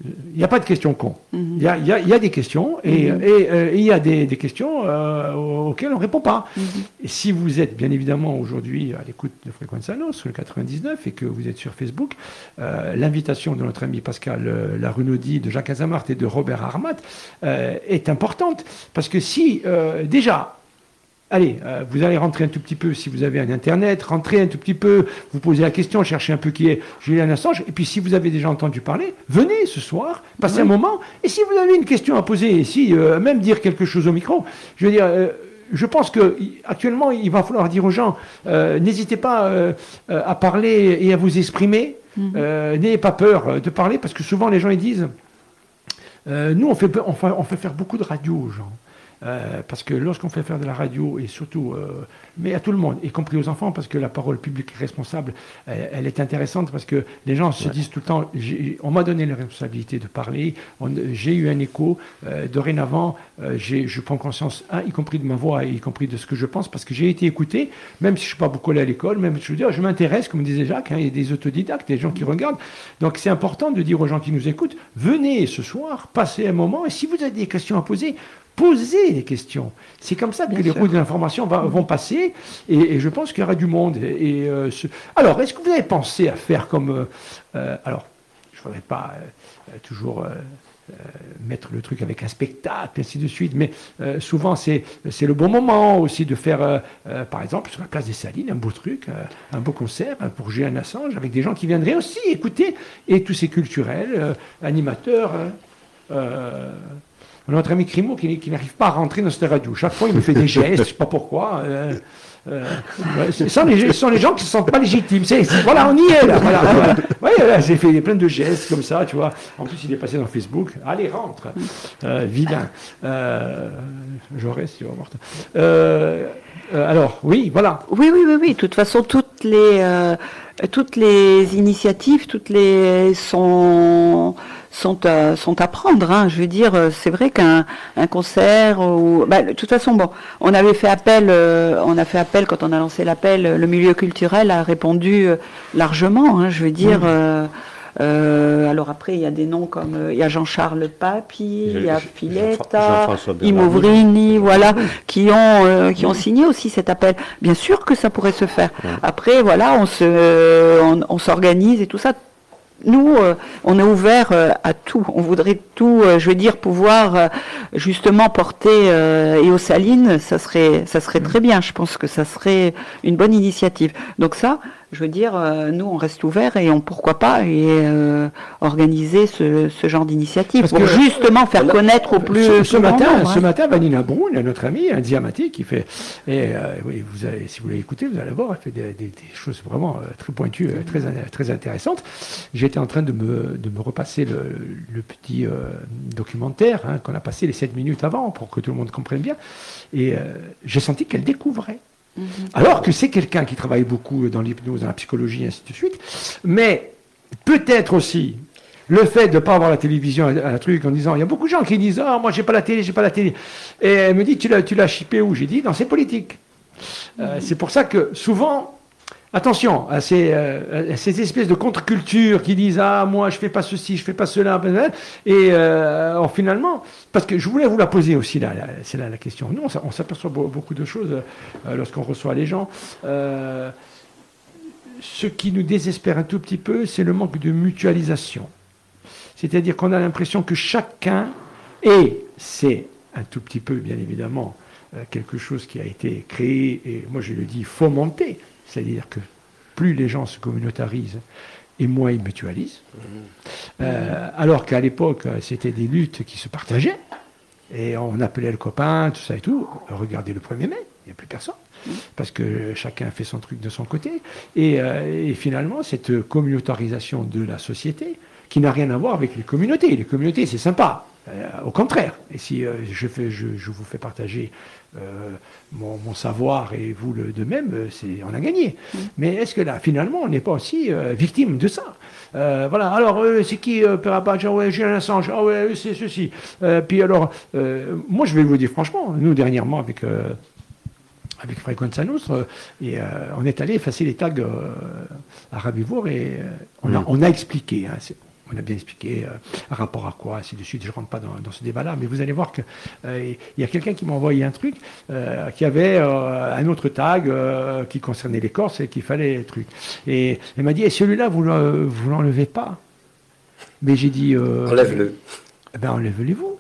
il n'y a pas de questions con. Mhm. Il y, a, des questions et, mhm. euh, il y a des, questions euh, auxquelles on ne répond pas. Mhm. Et si vous êtes bien évidemment aujourd'hui à l'écoute de Fréquence sur le 99 et que vous êtes sur Facebook, euh, l'invitation de notre ami Pascal Larunaudi, de Jacques Azamart et de Robert Armat est importante. Parce que si déjà Allez, euh, vous allez rentrer un tout petit peu si vous avez un Internet, rentrer un tout petit peu, vous posez la question, cherchez un peu qui est Julian Assange, et puis si vous avez déjà entendu parler, venez ce soir, passez un moment, et si vous avez une question à poser, et si euh, même dire quelque chose au micro, je veux dire, euh, je pense que actuellement, il va falloir dire aux gens, n'hésitez pas à parler et à vous exprimer, mhm. n'ayez pas peur de parler, parce que souvent les gens ils disent, nous on fait, on fait faire beaucoup de radio aux gens. Euh, parce que lorsqu'on fait faire de la radio, et surtout, euh, mais à tout le monde, y compris aux enfants, parce que la parole publique responsable, elle, est intéressante, parce que les gens se disent tout le temps, on m'a donné la responsabilité de parler, j'ai eu un écho, euh, dorénavant, je prends conscience, y compris de ma voix, y compris de ce que je pense, parce que j'ai été écouté, même si je ne suis pas beaucoup allé à l'école, même je veux dire, je m'intéresse, comme disait Jacques, hein, il y a des autodidactes, des gens qui regardent. Donc c'est important de dire aux gens qui nous écoutent, venez ce soir, passez un moment, et si vous avez des questions à poser, poser les questions. C'est comme ça que les routes de l'information vont passer, et, je pense qu'il y aura du monde. Et, euh, Alors, est-ce que vous avez pensé à faire comme... Euh, euh, alors, je ne voudrais pas toujours... mettre le truc avec un spectacle, ainsi de suite. Mais souvent, c'est le bon moment aussi de faire, par exemple, sur la place des Salines, un beau truc, un beau concert hein, pour Julien Assange, avec des gens qui viendraient aussi écouter, et tous ces culturels, animateurs. Notre ami Crimo qui, n'arrive pas à rentrer dans cette radio. Chaque fois, il me fait des gestes, je ne sais pas pourquoi. Euh, euh, ce, sont les, gens qui ne se sentent pas légitimes. voilà, on y est là. Voilà, j'ai fait plein de gestes comme ça, tu vois. En plus, il est passé dans Facebook. Allez, rentre. Euh, vilain. Euh, J'aurais, si on euh, alors, oui, voilà. Oui, oui, oui, oui. De toute façon, toutes les, toutes les initiatives, toutes les sont sont à, sont à prendre. Hein. Je veux dire, euh, c'est vrai qu'un un concert ou, bah, de toute façon, bon, on avait fait appel, euh, on a fait appel quand on a lancé l'appel, le milieu culturel a répondu euh, largement. Hein, je veux dire. alors après, il y a des noms comme il y a Jean-Charles Papi, il y a Filetta, Imovrini, voilà, qui ont qui ont signé aussi cet appel. Bien sûr que ça pourrait se faire. Après, voilà, on se on s'organise et tout ça nous, euh, on est ouvert euh, à tout. On voudrait tout, euh, je veux dire, pouvoir justement porter et aux salines, ça serait, ça serait très bien. Je pense que ça serait une bonne initiative. Donc ça, je veux dire, euh, nous, on reste ouvert et on, pourquoi pas, et euh, organiser ce, genre d'initiative pour justement faire connaître au plus. Ce, ce matin, ce matin, Vanina Brun, notre amie, un diamatique, qui fait. Et euh, oui, vous avez, si vous l'écoutez, vous allez voir, elle fait des, choses vraiment très pointues, très, très intéressantes. J'étais en train de me, de me repasser le, petit documentaire hein, qu'on a passé les 7 minutes avant pour que tout le monde comprenne bien. Et j'ai senti qu'elle découvrait. Mhm. Alors que c'est quelqu'un qui travaille beaucoup dans l'hypnose, dans la psychologie, et ainsi de suite. Mais peut-être aussi le fait de ne pas avoir la télévision à un truc en disant, il y a beaucoup de gens qui disent, ah, moi j'ai pas la télé, j'ai pas la télé. Et elle me dit, tu l'as, tu l'as chippé où? J'ai dit, dans ces politiques. Euh, mhm. c'est pour ça que souvent, Attention à ces, euh, ces, espèces de contre-cultures qui disent Ah, moi, je fais pas ceci, je fais pas cela. Et euh, finalement, parce que je voulais vous la poser aussi, là, c'est là la question. Nous, on s'aperçoit beaucoup de choses euh, lorsqu'on reçoit les gens. ce qui nous désespère un tout petit peu, c'est le manque de mutualisation. C'est-à-dire qu'on a l'impression que chacun, et c'est un tout petit peu, bien évidemment, euh, quelque chose qui a été créé, et moi je le dis, fomenté, c'est-à-dire que plus les gens se communautarisent, et moins ils mutualisent. Mmh. Euh, alors qu'à l'époque, c'était des luttes qui se partageaient, et on appelait le copain, tout ça et tout. Regardez le 1er mai, il n'y a plus personne parce que chacun fait son truc de son côté. Euh, et, finalement, cette communautarisation de la société, qui n'a rien à voir avec les communautés. Les communautés, c'est sympa. Euh, au contraire. Et si euh, je, fais, je, vous fais partager mon, savoir et vous le, de même, c'est, on a gagné. Mais est-ce que là, finalement, on n'est pas aussi victime de ça? Voilà. Alors, c'est qui Père Abbas Ah ouais, Julien Assange. Ah ouais, c'est ceci. puis alors, moi, je vais vous dire franchement, nous, dernièrement, avec avec Fréquence Nostre, euh, et euh, on est allé effacer les tags euh, à Rabivour et on, a, on, a, expliqué. Hein, on a bien expliqué à rapport à quoi, ainsi de suite. Je ne rentre pas dans, ce débat-là, mais vous allez voir qu'il y a quelqu'un qui m'a envoyé un truc qui avait un autre tag qui concernait les Corses et qu'il fallait les trucs. Et elle m'a dit Et celui-là, vous ne l'enlevez pas? Mais j'ai dit Enlève-le. Eh ben, enlève-le-vous.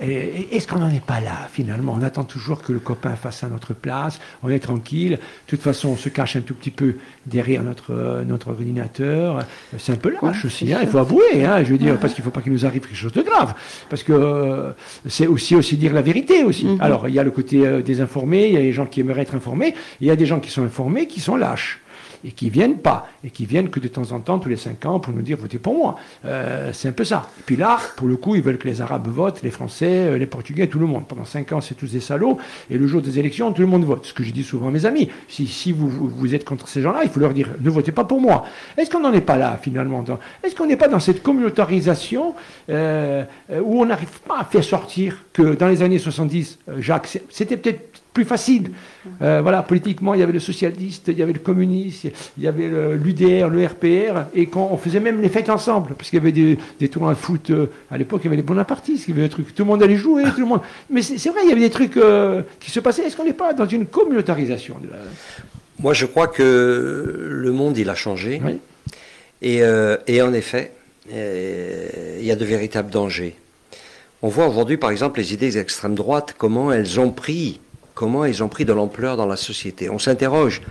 Est-ce qu'on n'en est pas là, finalement? On attend toujours que le copain fasse à notre place, on est tranquille. De toute façon, on se cache un tout petit peu derrière notre, notre ordinateur. C'est un peu lâche aussi, hein, il faut avouer, hein, je veux dire, parce qu'il ne faut pas qu'il nous arrive quelque chose de grave. Parce que euh, c'est aussi, aussi dire la vérité aussi. Mhm. Alors, il y a le côté euh, des informés, il y a les gens qui aimeraient être informés, il y a des gens qui sont informés qui sont lâches et qui viennent pas, et qui viennent que de temps en temps, tous les cinq ans, pour nous dire votez pour moi. Euh, c'est un peu ça. Et puis là, pour le coup, ils veulent que les Arabes votent, les Français, euh, les Portugais, tout le monde. Pendant cinq ans, c'est tous des salauds, et le jour des élections, tout le monde vote. Ce que je dis souvent à mes amis. Si, si vous, vous, êtes contre ces gens-là, il faut leur dire ne votez pas pour moi. Est-ce qu'on n'en est pas là, finalement Est-ce qu'on n'est pas dans cette communautarisation euh, où on n'arrive pas à faire sortir que dans les années 70, Jacques, c'était peut-être plus facile. Euh, voilà, politiquement, il y avait le socialiste, il y avait le communiste, il y avait l'UDR, le, RPR, et quand on faisait même les fêtes ensemble, parce qu'il y avait des, des tournois de foot, euh, à l'époque, il y avait les bonapartistes, il y avait des trucs, tout le monde allait jouer, tout le monde. Mais c'est vrai, il y avait des trucs euh, qui se passaient. Est-ce qu'on n'est pas dans une communautarisation Moi, je crois que le monde, il a changé. Et, et, en effet, il y a de véritables dangers. On voit aujourd'hui, par exemple, les idées d'extrême droite, comment elles ont pris comment ils ont pris de l'ampleur dans la société. On s'interroge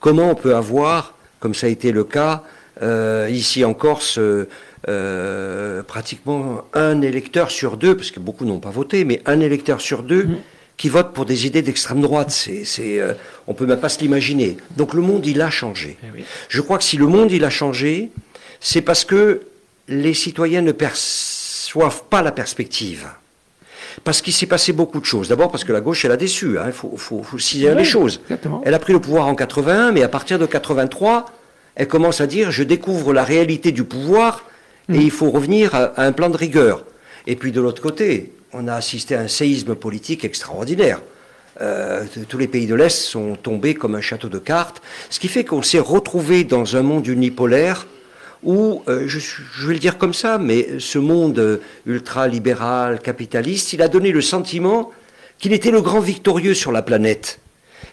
comment on peut avoir, comme ça a été le cas euh, ici en Corse, euh, pratiquement un électeur sur deux, parce que beaucoup n'ont pas voté, mais un électeur sur deux mmh. qui vote pour des idées d'extrême droite. C'est, c'est, euh, on peut même pas se l'imaginer. Donc le monde, il a changé. Eh Je crois que si le monde, il a changé, c'est parce que les citoyens ne perçoivent pas la perspective. Parce qu'il s'est passé beaucoup de choses. D'abord parce que la gauche, elle a déçu. Hein. Il faut, faut, les choses. Elle a pris le pouvoir en 81, mais à partir de 83, elle commence à dire je découvre la réalité du pouvoir et hmm. il faut revenir à, un plan de rigueur. Et puis de l'autre côté, on a assisté à un séisme politique extraordinaire. Euh, tous les pays de l'Est sont tombés comme un château de cartes, ce qui fait qu'on s'est retrouvé dans un monde unipolaire où, euh, je, vais le dire comme ça, mais ce monde euh, ultra-libéral, capitaliste, il a donné le sentiment qu'il était le grand victorieux sur la planète.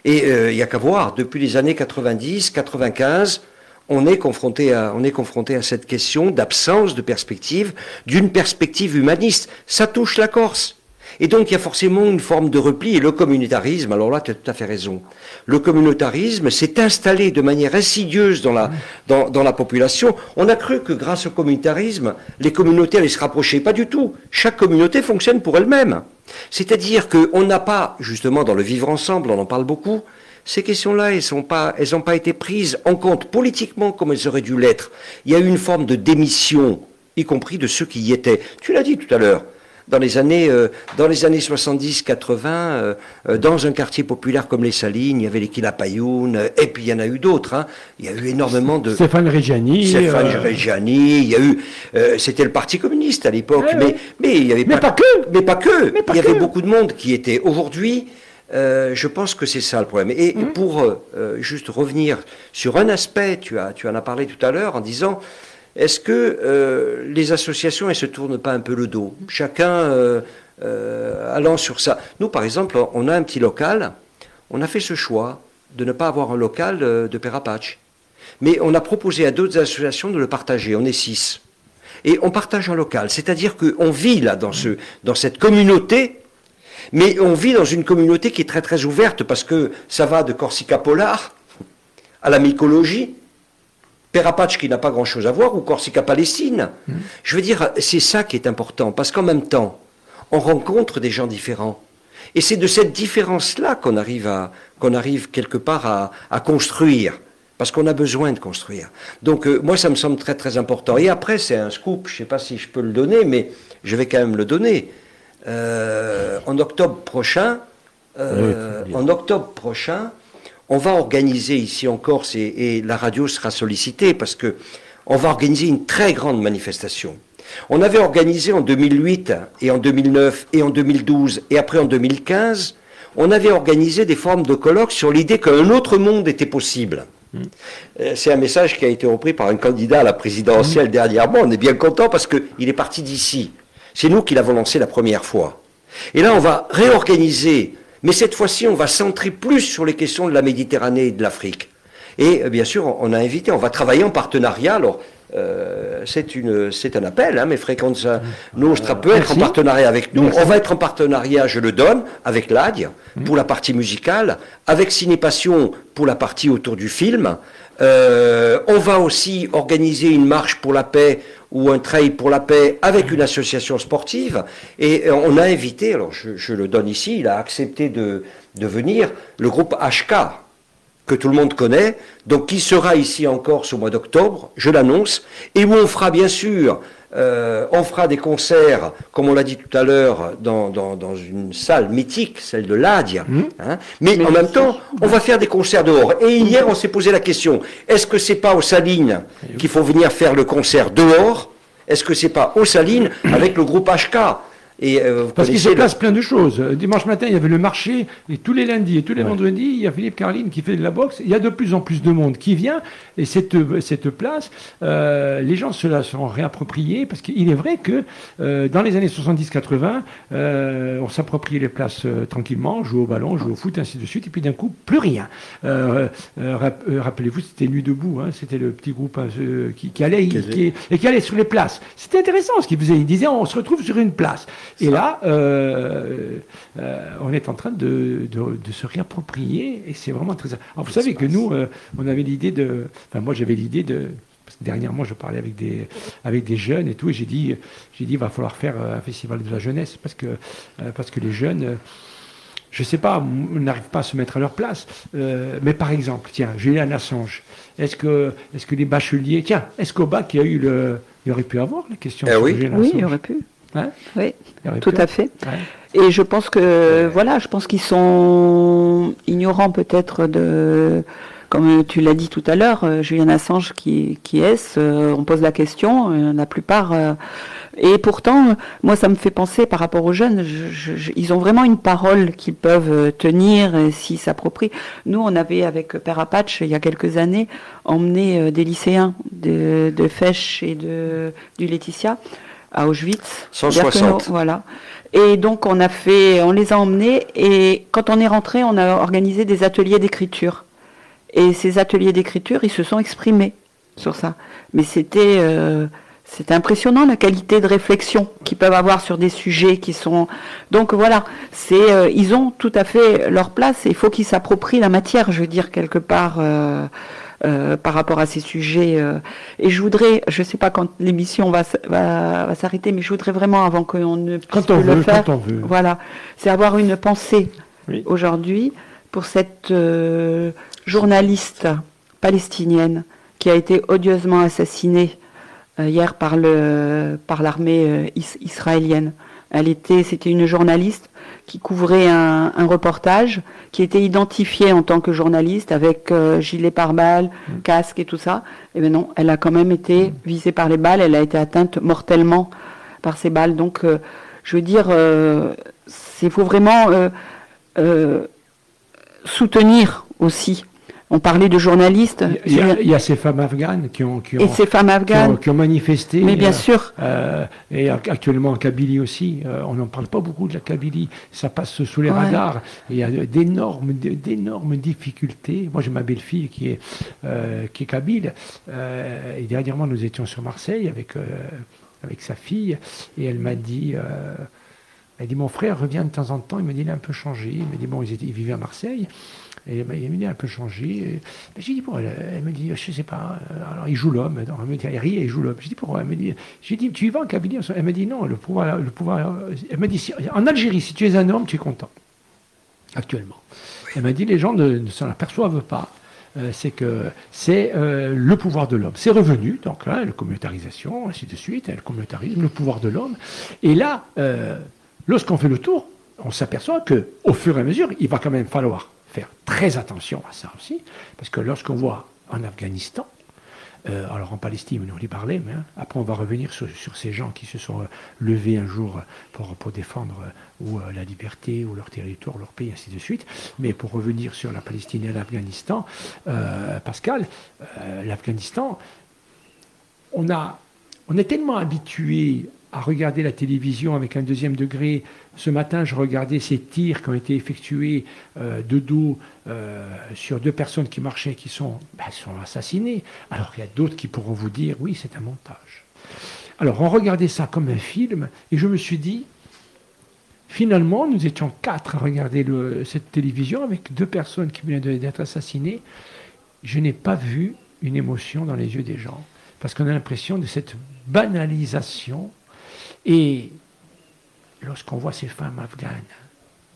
Et euh, il n'y a qu'à voir, depuis les années 90, 95, on est confronté à, on est confronté à cette question d'absence de perspective, d'une perspective humaniste. Ça touche la Corse. Et donc il y a forcément une forme de repli et le communautarisme, alors là tu as tout à fait raison, le communautarisme s'est installé de manière insidieuse dans la, dans, dans, la population. On a cru que grâce au communautarisme, les communautés allaient se rapprocher. Pas du tout. Chaque communauté fonctionne pour elle-même. C'est-à-dire qu'on n'a pas, justement dans le vivre ensemble, on en parle beaucoup, ces questions-là, elles n'ont pas, elles pas été prises en compte politiquement comme elles auraient dû l'être. Il y a eu une forme de démission, y compris de ceux qui y étaient. Tu l'as dit tout à l'heure dans les années, euh, dans les années 70-80, euh, euh, dans un quartier populaire comme les Salines, il y avait les Kilapayoun, et puis il y en a eu d'autres. Hein. Il y a eu énormément de... Stéphane Reggiani. Stéphane Reggiani, il y a eu... C'était le Parti communiste à l'époque, mais, mais il y avait mais pas, que Mais pas que Il y avait beaucoup de monde qui était... Aujourd'hui, je pense que c'est ça le problème. Et mmh. pour juste revenir sur un aspect, tu, as, tu en as parlé tout à l'heure en disant... Est-ce que euh, les associations ne se tournent pas un peu le dos? Chacun euh, euh, allant sur ça. Nous, par exemple, on a un petit local. On a fait ce choix de ne pas avoir un local de Père Mais on a proposé à d'autres associations de le partager. On est six. et on partage un local. C'est-à-dire qu'on vit là dans, ce, dans cette communauté, mais on vit dans une communauté qui est très très ouverte parce que ça va de Corsica Polar à la mycologie, Perapatch qui n'a pas grand-chose à voir, ou Corsica Palestine. Mmh. Je veux dire, c'est ça qui est important, parce qu'en même temps, on rencontre des gens différents. Et c'est de cette différence-là qu'on arrive, à, qu'on arrive quelque part à, construire, parce qu'on a besoin de construire. Donc euh, moi, ça me semble très très important. Et après, c'est un scoop, je ne sais pas si je peux le donner, mais je vais quand même le donner. Euh, en octobre prochain, euh, en octobre prochain, on va organiser ici en Corse, et, et la radio sera sollicitée, parce que on va organiser une très grande manifestation. On avait organisé en 2008 et en 2009 et en 2012 et après en 2015, on avait organisé des formes de colloques sur l'idée qu'un autre monde était possible. Euh, c'est un message qui a été repris par un candidat à la présidentielle dernièrement. On est bien content parce qu'il est parti d'ici. C'est nous qui l'avons lancé la première fois. Et là, on va réorganiser, mais cette fois-ci, on va centrer plus sur les questions de la Méditerranée et de l'Afrique. Et euh, bien sûr, on a invité, on va travailler en partenariat. Alors, euh, c'est un appel, hein, mais Fréquenza Nostra peut être en partenariat avec nous. On va être en partenariat, je le donne, avec l'ADIA mmh. pour la partie musicale, avec Cinépassion pour la partie autour du film. Euh, on va aussi organiser une marche pour la paix ou un trail pour la paix avec une association sportive. Et on a invité, alors je, le donne ici, il a accepté de, de venir, le groupe HK, que tout le monde connaît, donc qui sera ici encore au mois d'octobre, je l'annonce, et où on fera bien sûr, euh, on fera des concerts, comme on l'a dit tout à l'heure, dans, dans, une salle mythique, celle de l'Adia, mmh. hein. mais, en même temps, on va faire des concerts dehors. Et hier, on s'est posé la question, est-ce que c'est pas aux Salines qu'il faut venir faire le concert dehors? Est-ce que c'est pas aux Salines avec le groupe HK euh, Parce qu'il se passe plein de choses. Dimanche matin, il y avait le marché, et tous les lundis et tous les vendredis, il y a Philippe Carline qui fait de la boxe. Il y a de plus en plus de monde qui vient, et cette, cette place, euh, les gens se la sont réappropriés, parce qu'il est vrai que euh, dans les années 70-80, on s'appropriait les places tranquillement, jouait au ballon, jouait au foot, ainsi de suite, et puis d'un coup, plus rien. Rappelez-vous, c'était Nuit debout, hein, c'était le petit groupe hein, qui, allait, et qui allait sur les places. C'était intéressant ce qu'il faisait. Il disait, on se retrouve sur une place. Et là, euh, euh, on est en train de, se réapproprier, et c'est vraiment très. Alors, vous savez que nous, euh, on avait l'idée de. Enfin, moi, j'avais l'idée de. Parce que dernièrement, je parlais avec des, avec des jeunes et tout, et j'ai dit, j'ai dit, il va falloir faire un festival de la jeunesse, parce que, parce que les jeunes je ne sais pas, n'arrivent pas à se mettre à leur place. mais par exemple, tiens, Julien Assange, est-ce que, est que les bacheliers, tiens, est-ce qu'au bac, il y a eu le, il aurait pu avoir la question eh oui. oui, il aurait pu oui, tout à fait. Et je pense que voilà, je pense qu'ils sont ignorants peut-être de, comme tu l'as dit tout à l'heure, euh, Julien Assange qui, qui est-ce euh, On pose la question. Euh, la plupart. et pourtant, moi, ça me fait penser par rapport aux jeunes. ils ont vraiment une parole qu'ils peuvent tenir s'ils s'approprient. Nous, on avait avec Père Apache il y a quelques années emmené des lycéens de, de Fèche et de du Laetitia à Auschwitz. 160. voilà. Et donc on a fait, on les a emmenés et quand on est rentré, on a organisé des ateliers d'écriture. Et ces ateliers d'écriture, ils se sont exprimés sur ça. Mais c'était euh, c'était impressionnant la qualité de réflexion qu'ils peuvent avoir sur des sujets qui sont. Donc voilà, c'est euh, ils ont tout à fait leur place il faut qu'ils s'approprient la matière, je veux dire quelque part. Euh, euh, par rapport à ces sujets. Euh. et je voudrais, je ne sais pas quand l'émission va, va, s'arrêter, mais je voudrais vraiment, avant qu'on ne puisse le faire, voilà, c'est avoir une pensée aujourd'hui pour cette euh, journaliste palestinienne qui a été odieusement assassinée hier par le par l'armée israélienne. Elle était, c'était une journaliste qui couvrait un, reportage, qui était identifié en tant que journaliste avec euh, gilet pare-balles, mm. casque et tout ça. Et bien non, elle a quand même été mm. visée par les balles, elle a été atteinte mortellement par ces balles. Donc, euh, je veux dire, euh, il faut vraiment soutenir aussi on parlait de journalistes. Il y a, ces femmes afghanes qui ont, et ces femmes afghanes qui ont, manifesté. Mais bien euh, sûr. Euh, et actuellement en Kabylie aussi. Euh, on n'en parle pas beaucoup de la Kabylie. Ça passe sous les radars. il y a d'énormes, d'énormes difficultés. Moi, j'ai ma belle-fille qui est qui est kabyle. et dernièrement, nous étions sur Marseille avec avec sa fille, et elle m'a dit, elle dit, mon frère revient de temps en temps, il me dit, il a un peu changé, il me dit, bon, il, il vivait à Marseille, et il me dit, un peu changé. J'ai dit, pourquoi elle, me dit, je sais pas, alors il joue l'homme, elle me dit, elle rit et il joue l'homme. J'ai dit, pourquoi Elle me dit, tu y vas en cabinet Elle me dit, non, le pouvoir, le pouvoir, elle me dit, en Algérie, si tu es un homme, tu es content, actuellement. Elle m'a dit, les gens ne, ne s'en aperçoivent pas. Euh, c'est que c'est euh, le pouvoir de l'homme. C'est revenu, donc là, la communautarisation, ainsi de suite, le communautarisme, le pouvoir de l'homme. Et là, euh, lorsqu'on fait le tour, on s'aperçoit que, au fur et à mesure, il va quand même falloir faire très attention à ça aussi, parce que lorsqu'on voit en Afghanistan, euh, alors en Palestine, on y parlait, mais hein, après on va revenir sur, ces gens qui se sont euh, levés un jour pour, pour défendre euh, ou la liberté, ou leur territoire, leur pays, ainsi de suite. Mais pour revenir sur la Palestine et l'Afghanistan, Pascal, l'Afghanistan, on, on est tellement habitué à regarder la télévision avec un deuxième degré. Ce matin, je regardais ces tirs qui ont été effectués euh, de dos euh, sur deux personnes qui marchaient, qui sont, ben, sont assassinées. Alors il y a d'autres qui pourront vous dire, oui, c'est un montage. Alors on regardait ça comme un film, et je me suis dit, finalement, nous étions quatre à regarder cette télévision avec deux personnes qui venaient d'être assassinées. Je n'ai pas vu une émotion dans les yeux des gens, parce qu'on a l'impression de cette banalisation et lorsqu'on voit ces femmes afghanes,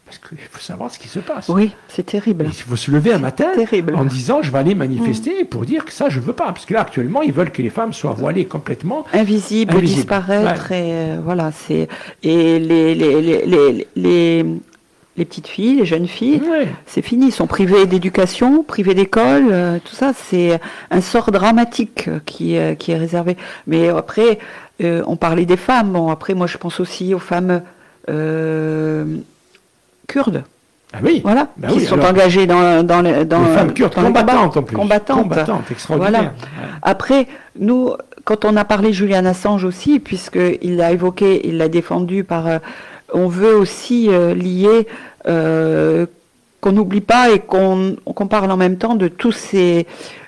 parce qu'il faut savoir ce qui se passe. Oui, c'est terrible. Il faut se lever un matin en disant je vais aller manifester mm. pour dire que ça je veux pas. Parce que là actuellement ils veulent que les femmes soient voilées complètement. Invisibles, disparaître. Et, euh, voilà, c'est et les, les, les, les, les petites filles, les jeunes filles, c'est fini. Ils sont privés d'éducation, privés d'école, euh, tout ça. C'est un sort dramatique qui, euh, qui est réservé. Mais après, euh, on parlait des femmes. Bon, après, moi, je pense aussi aux femmes euh, kurdes. Ah oui. Voilà, bah qui sont engagées dans, dans, les, dans les femmes kurdes combattantes en plus. Combattantes. combattantes extraordinaires. Voilà. Après, nous, quand on a parlé Julian Assange aussi, puisqu'il l'a évoqué, il l'a défendu par. Euh, on veut aussi lier qu'on n'oublie pas et qu'on parle en même temps de tous ces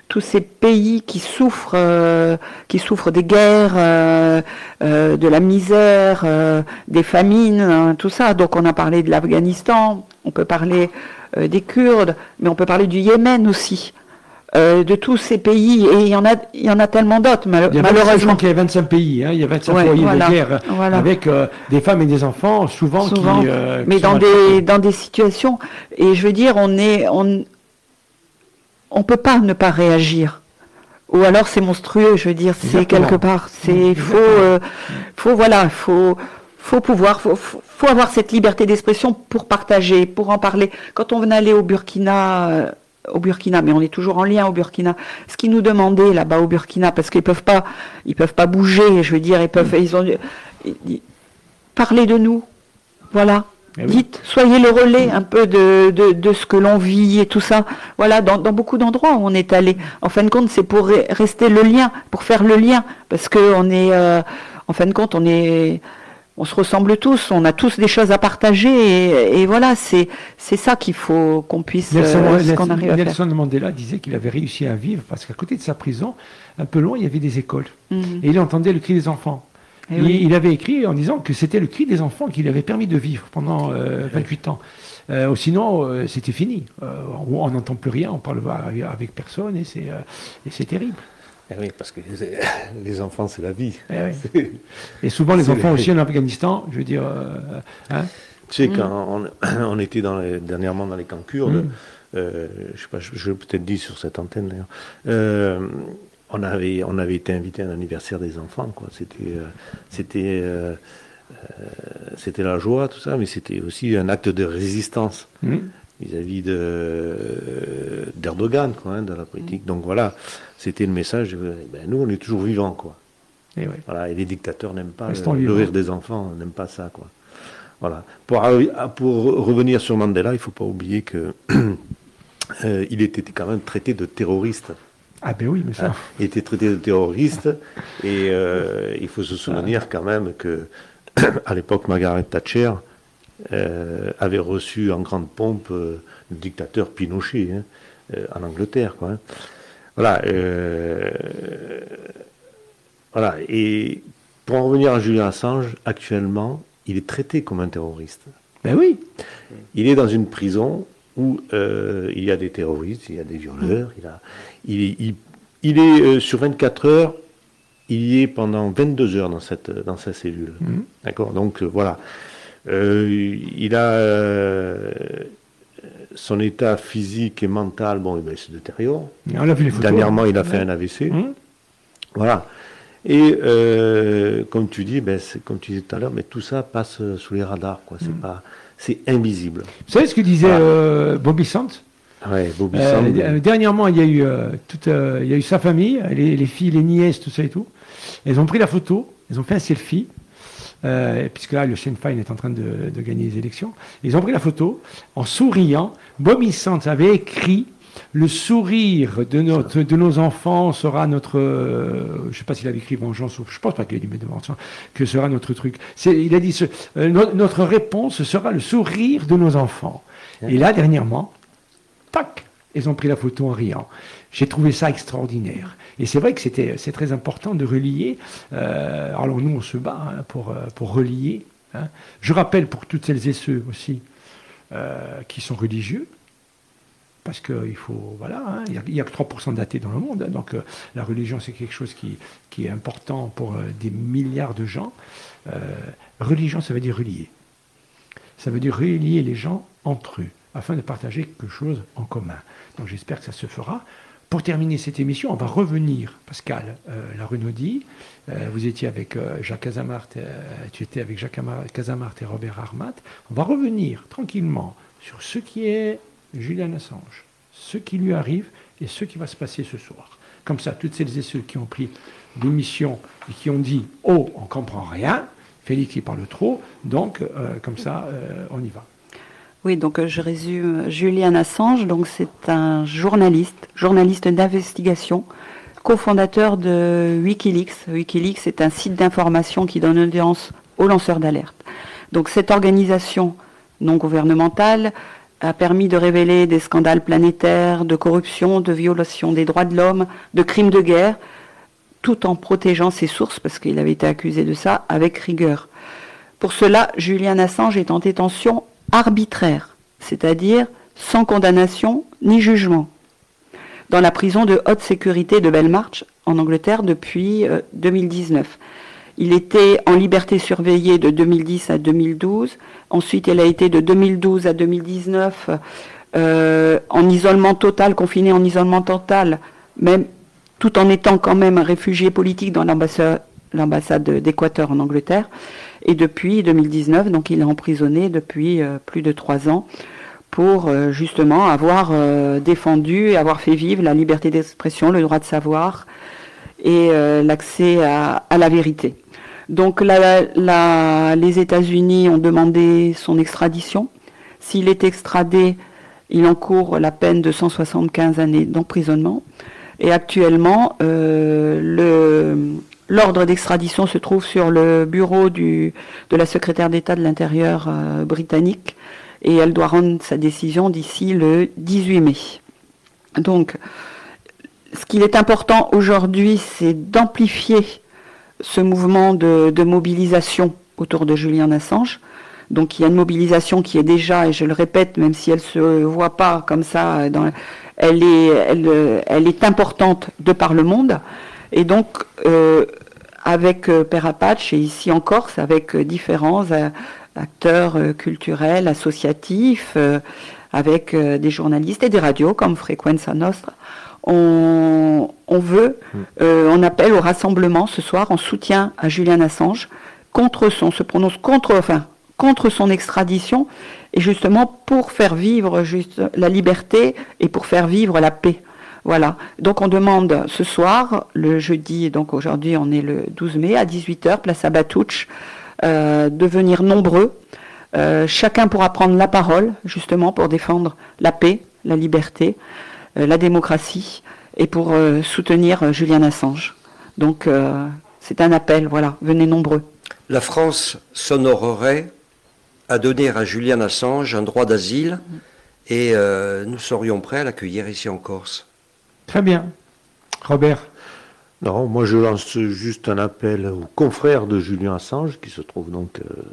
tous ces pays qui souffrent, euh, qui souffrent des guerres, euh, euh, de la misère, des famines, hein, tout ça. Donc on a parlé de l'Afghanistan, on peut parler des Kurdes, mais on peut parler du Yémen aussi. de tous ces pays, et il y en a, il y en a tellement d'autres, malheureusement. qu'il y a 25 pays, hein, il y a 25 foyers de guerre, avec des femmes et des enfants, souvent, souvent qui, mais dans des, dans des situations, et je veux dire, on est, on, on peut pas ne pas réagir. Ou alors c'est monstrueux, je veux dire, c'est quelque part, c'est faut, euh, faut voilà, faut, faut pouvoir, faut, faut avoir cette liberté d'expression pour partager, pour en parler. Quand on venait aller au Burkina, euh, au Burkina, mais on est toujours en lien au Burkina. Ce qu'ils nous demandaient là-bas au Burkina, parce qu'ils peuvent pas, ils peuvent pas bouger, je veux dire, ils peuvent, ils ont, parler de nous, voilà. Eh Dites, soyez le relais un peu de, de, ce que l'on vit et tout ça. Voilà, dans, dans beaucoup d'endroits où on est allé. En fin de compte, c'est pour rester le lien, pour faire le lien, parce que on est, euh, en fin de compte, on est, on se ressemble tous, on a tous des choses à partager, et, voilà, c'est c'est ça qu'il faut qu'on puisse, Nelson, euh, qu'on arrive Nelson Mandela disait qu'il avait réussi à vivre parce qu'à côté de sa prison, un peu loin, il y avait des écoles, mhm. et il entendait le cri des enfants. Eh il avait écrit en disant que c'était le cri des enfants qui lui avait permis de vivre pendant 28 euh, ans. Euh, sinon, euh, c'était fini. on n'entend plus rien, on parle avec personne et c'est terrible. Eh oui, parce que les, enfants, c'est la vie. Eh et souvent, les enfants aussi en Afghanistan, je veux dire. Hein tu sais, quand mm. on, était dans dernièrement dans les camps kurdes, mm. je sais pas, je, l'ai peut-être dit sur cette antenne d'ailleurs, on avait, on avait été invité à l'anniversaire des enfants, quoi. C'était, euh, c'était, euh, euh, c'était la joie, tout ça, mais c'était aussi un acte de résistance mmh. vis-à-vis de, d'Erdogan, quoi, hein, de la politique. Donc voilà, c'était le message. Ben, nous, on est toujours vivants, quoi. Et, voilà, et les dictateurs n'aiment pas le, rire des enfants, n'aiment pas ça, quoi. Voilà. Pour, pour revenir sur Mandela, il ne faut pas oublier que il était quand même traité de terroriste. Ah ben oui, mais ça. il était traité de terroriste et euh, il faut se souvenir quand même que à l'époque Margaret Thatcher euh, avait reçu en grande pompe euh, le dictateur Pinochet hein, en Angleterre, quoi. Hein. Voilà. voilà. Et pour en revenir à Julian Assange, actuellement, il est traité comme un terroriste. Ben oui. Il est dans une prison où euh, il y a des terroristes, il y a des violeurs, il, a, il, il, est euh, sur 24 heures, il y est pendant 22 heures dans cette, dans sa cellule. Mhm. D'accord? Donc euh, voilà. il a son état physique et mental, bon, eh ben, il se détériore. Dernièrement, il a fait un AVC. Mhm. Voilà. Et comme tu dis, ben, comme tu disais tout à l'heure, mais tout ça passe sous les radars. Quoi. C'est mhm. pas c'est invisible. Vous savez ce que disait euh, Bobby Sant Ouais, Bobby euh, dernièrement, il y, a eu, euh, toute, il y a eu sa famille, les, filles, les nièces, tout ça et tout. Elles ont pris la photo, elles ont fait un selfie, puisque là, le Sinn Féin est en train de, de, gagner les élections. Ils ont pris la photo en souriant. Bobby Sant avait écrit le sourire de, nos enfants sera notre. Euh, je ne sais pas s'il avait écrit vengeance, ou, je pense pas qu'il ait dit vengeance, que sera notre truc. Il a dit euh, notre réponse sera le sourire de nos enfants. Et là, dernièrement, tac, ils ont pris la photo en riant. J'ai trouvé ça extraordinaire. Et c'est vrai que c'est très important de relier. Euh, alors nous, on se bat hein, pour, pour relier. Hein. Je rappelle pour toutes celles et ceux aussi qui sont religieux, parce qu'il faut, voilà, hein, il n'y a, que 3% d'athées dans le monde, hein, donc euh, la religion c'est quelque chose qui, qui, est important pour euh, des milliards de gens. Euh, religion, ça veut dire relier. Ça veut dire relier les gens entre eux, afin de partager quelque chose en commun. Donc j'espère que ça se fera. Pour terminer cette émission, on va revenir, Pascal la Renaudie, vous étiez avec Jacques Casamart, tu étais avec Jacques Casamart et Robert Armat. On va revenir tranquillement sur ce qui est Julian Assange, ce qui lui arrive et ce qui va se passer ce soir. Comme ça, toutes celles et ceux qui ont pris l'émission et qui ont dit Oh, on ne comprend rien, Félix il parle trop, donc euh, comme ça, euh, on y va. Oui, donc euh, je résume. Julian Assange, donc c'est un journaliste, journaliste d'investigation, cofondateur de Wikileaks. Wikileaks est un site d'information qui donne audience aux lanceurs d'alerte. Donc cette organisation non gouvernementale a permis de révéler des scandales planétaires, de corruption, de violation des droits de l'homme, de crimes de guerre, tout en protégeant ses sources, parce qu'il avait été accusé de ça, avec rigueur. Pour cela, Julian Assange est en détention arbitraire, c'est-à-dire sans condamnation ni jugement, dans la prison de haute sécurité de Belmarsh, en Angleterre, depuis 2019. Il était en liberté surveillée de 2010 à 2012. Ensuite, il a été de 2012 à 2019 euh, en isolement total, confiné en isolement total, même tout en étant quand même un réfugié politique dans l'ambassade d'Équateur en Angleterre. Et depuis 2019, donc il est emprisonné depuis euh, plus de trois ans pour euh, justement avoir défendu et avoir fait vivre la liberté d'expression, le droit de savoir et l'accès à, la vérité. Donc les États-Unis ont demandé son extradition. S'il est extradé, il encourt la peine de 175 années d'emprisonnement. Et actuellement, euh, l'ordre d'extradition se trouve sur le bureau de la secrétaire d'État de l'Intérieur euh, britannique et elle doit rendre sa décision d'ici le 18 mai. Donc, ce qu'il est important aujourd'hui, c'est d'amplifier ce mouvement de, mobilisation autour de Julian Assange. Donc il y a une mobilisation qui est déjà, et je le répète, même si elle ne se voit pas comme ça, elle, est, elle, est importante de par le monde. Et donc, euh, avec euh, Père Apache, et ici en Corse, avec euh, différents acteurs culturels, associatifs, avec des journalistes et des radios comme Frequenza Nostra, on, veut, mm. euh, on appelle au rassemblement ce soir en soutien à Julian Assange contre son, se prononce contre, enfin, contre son extradition et justement pour faire vivre juste la liberté et pour faire vivre la paix. Voilà. Donc on demande ce soir, le jeudi, donc aujourd'hui on est le 12 mai à 18h, place à Batouche, euh, de venir nombreux. Euh, chacun pourra prendre la parole justement pour défendre la paix, la liberté. Euh, la démocratie et pour euh, soutenir euh, Julian Assange. Donc c'est un appel, voilà, venez nombreux. La France s'honorerait à donner à Julian Assange un droit d'asile et nous serions prêts à l'accueillir ici en Corse. Très bien. Robert Non, moi je lance juste un appel aux confrères de Julien Assange, qui se trouve donc euh,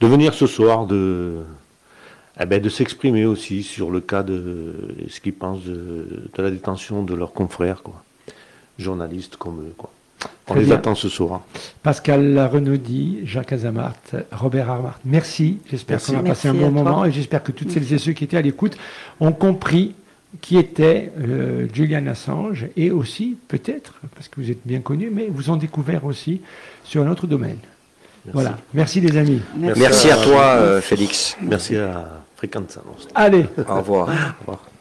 de venir ce soir, de, eh ben, de s'exprimer aussi sur le cas de ce qu'ils pensent de, la détention de leurs confrères, quoi. journalistes comme eux. Quoi. On les attend ce soir. Pascal Renaudy, Jacques Azamart, Robert Armart, merci. J'espère qu'on a passé un bon moment et j'espère que toutes celles et ceux qui étaient à l'écoute ont compris qui était euh, Julian Assange et aussi, peut-être, parce que vous êtes bien connu, mais vous en découvert aussi sur un autre domaine. Voilà. Merci les amis. Merci, à, toi, euh, Félix. Merci à Allez. Au revoir. Au revoir.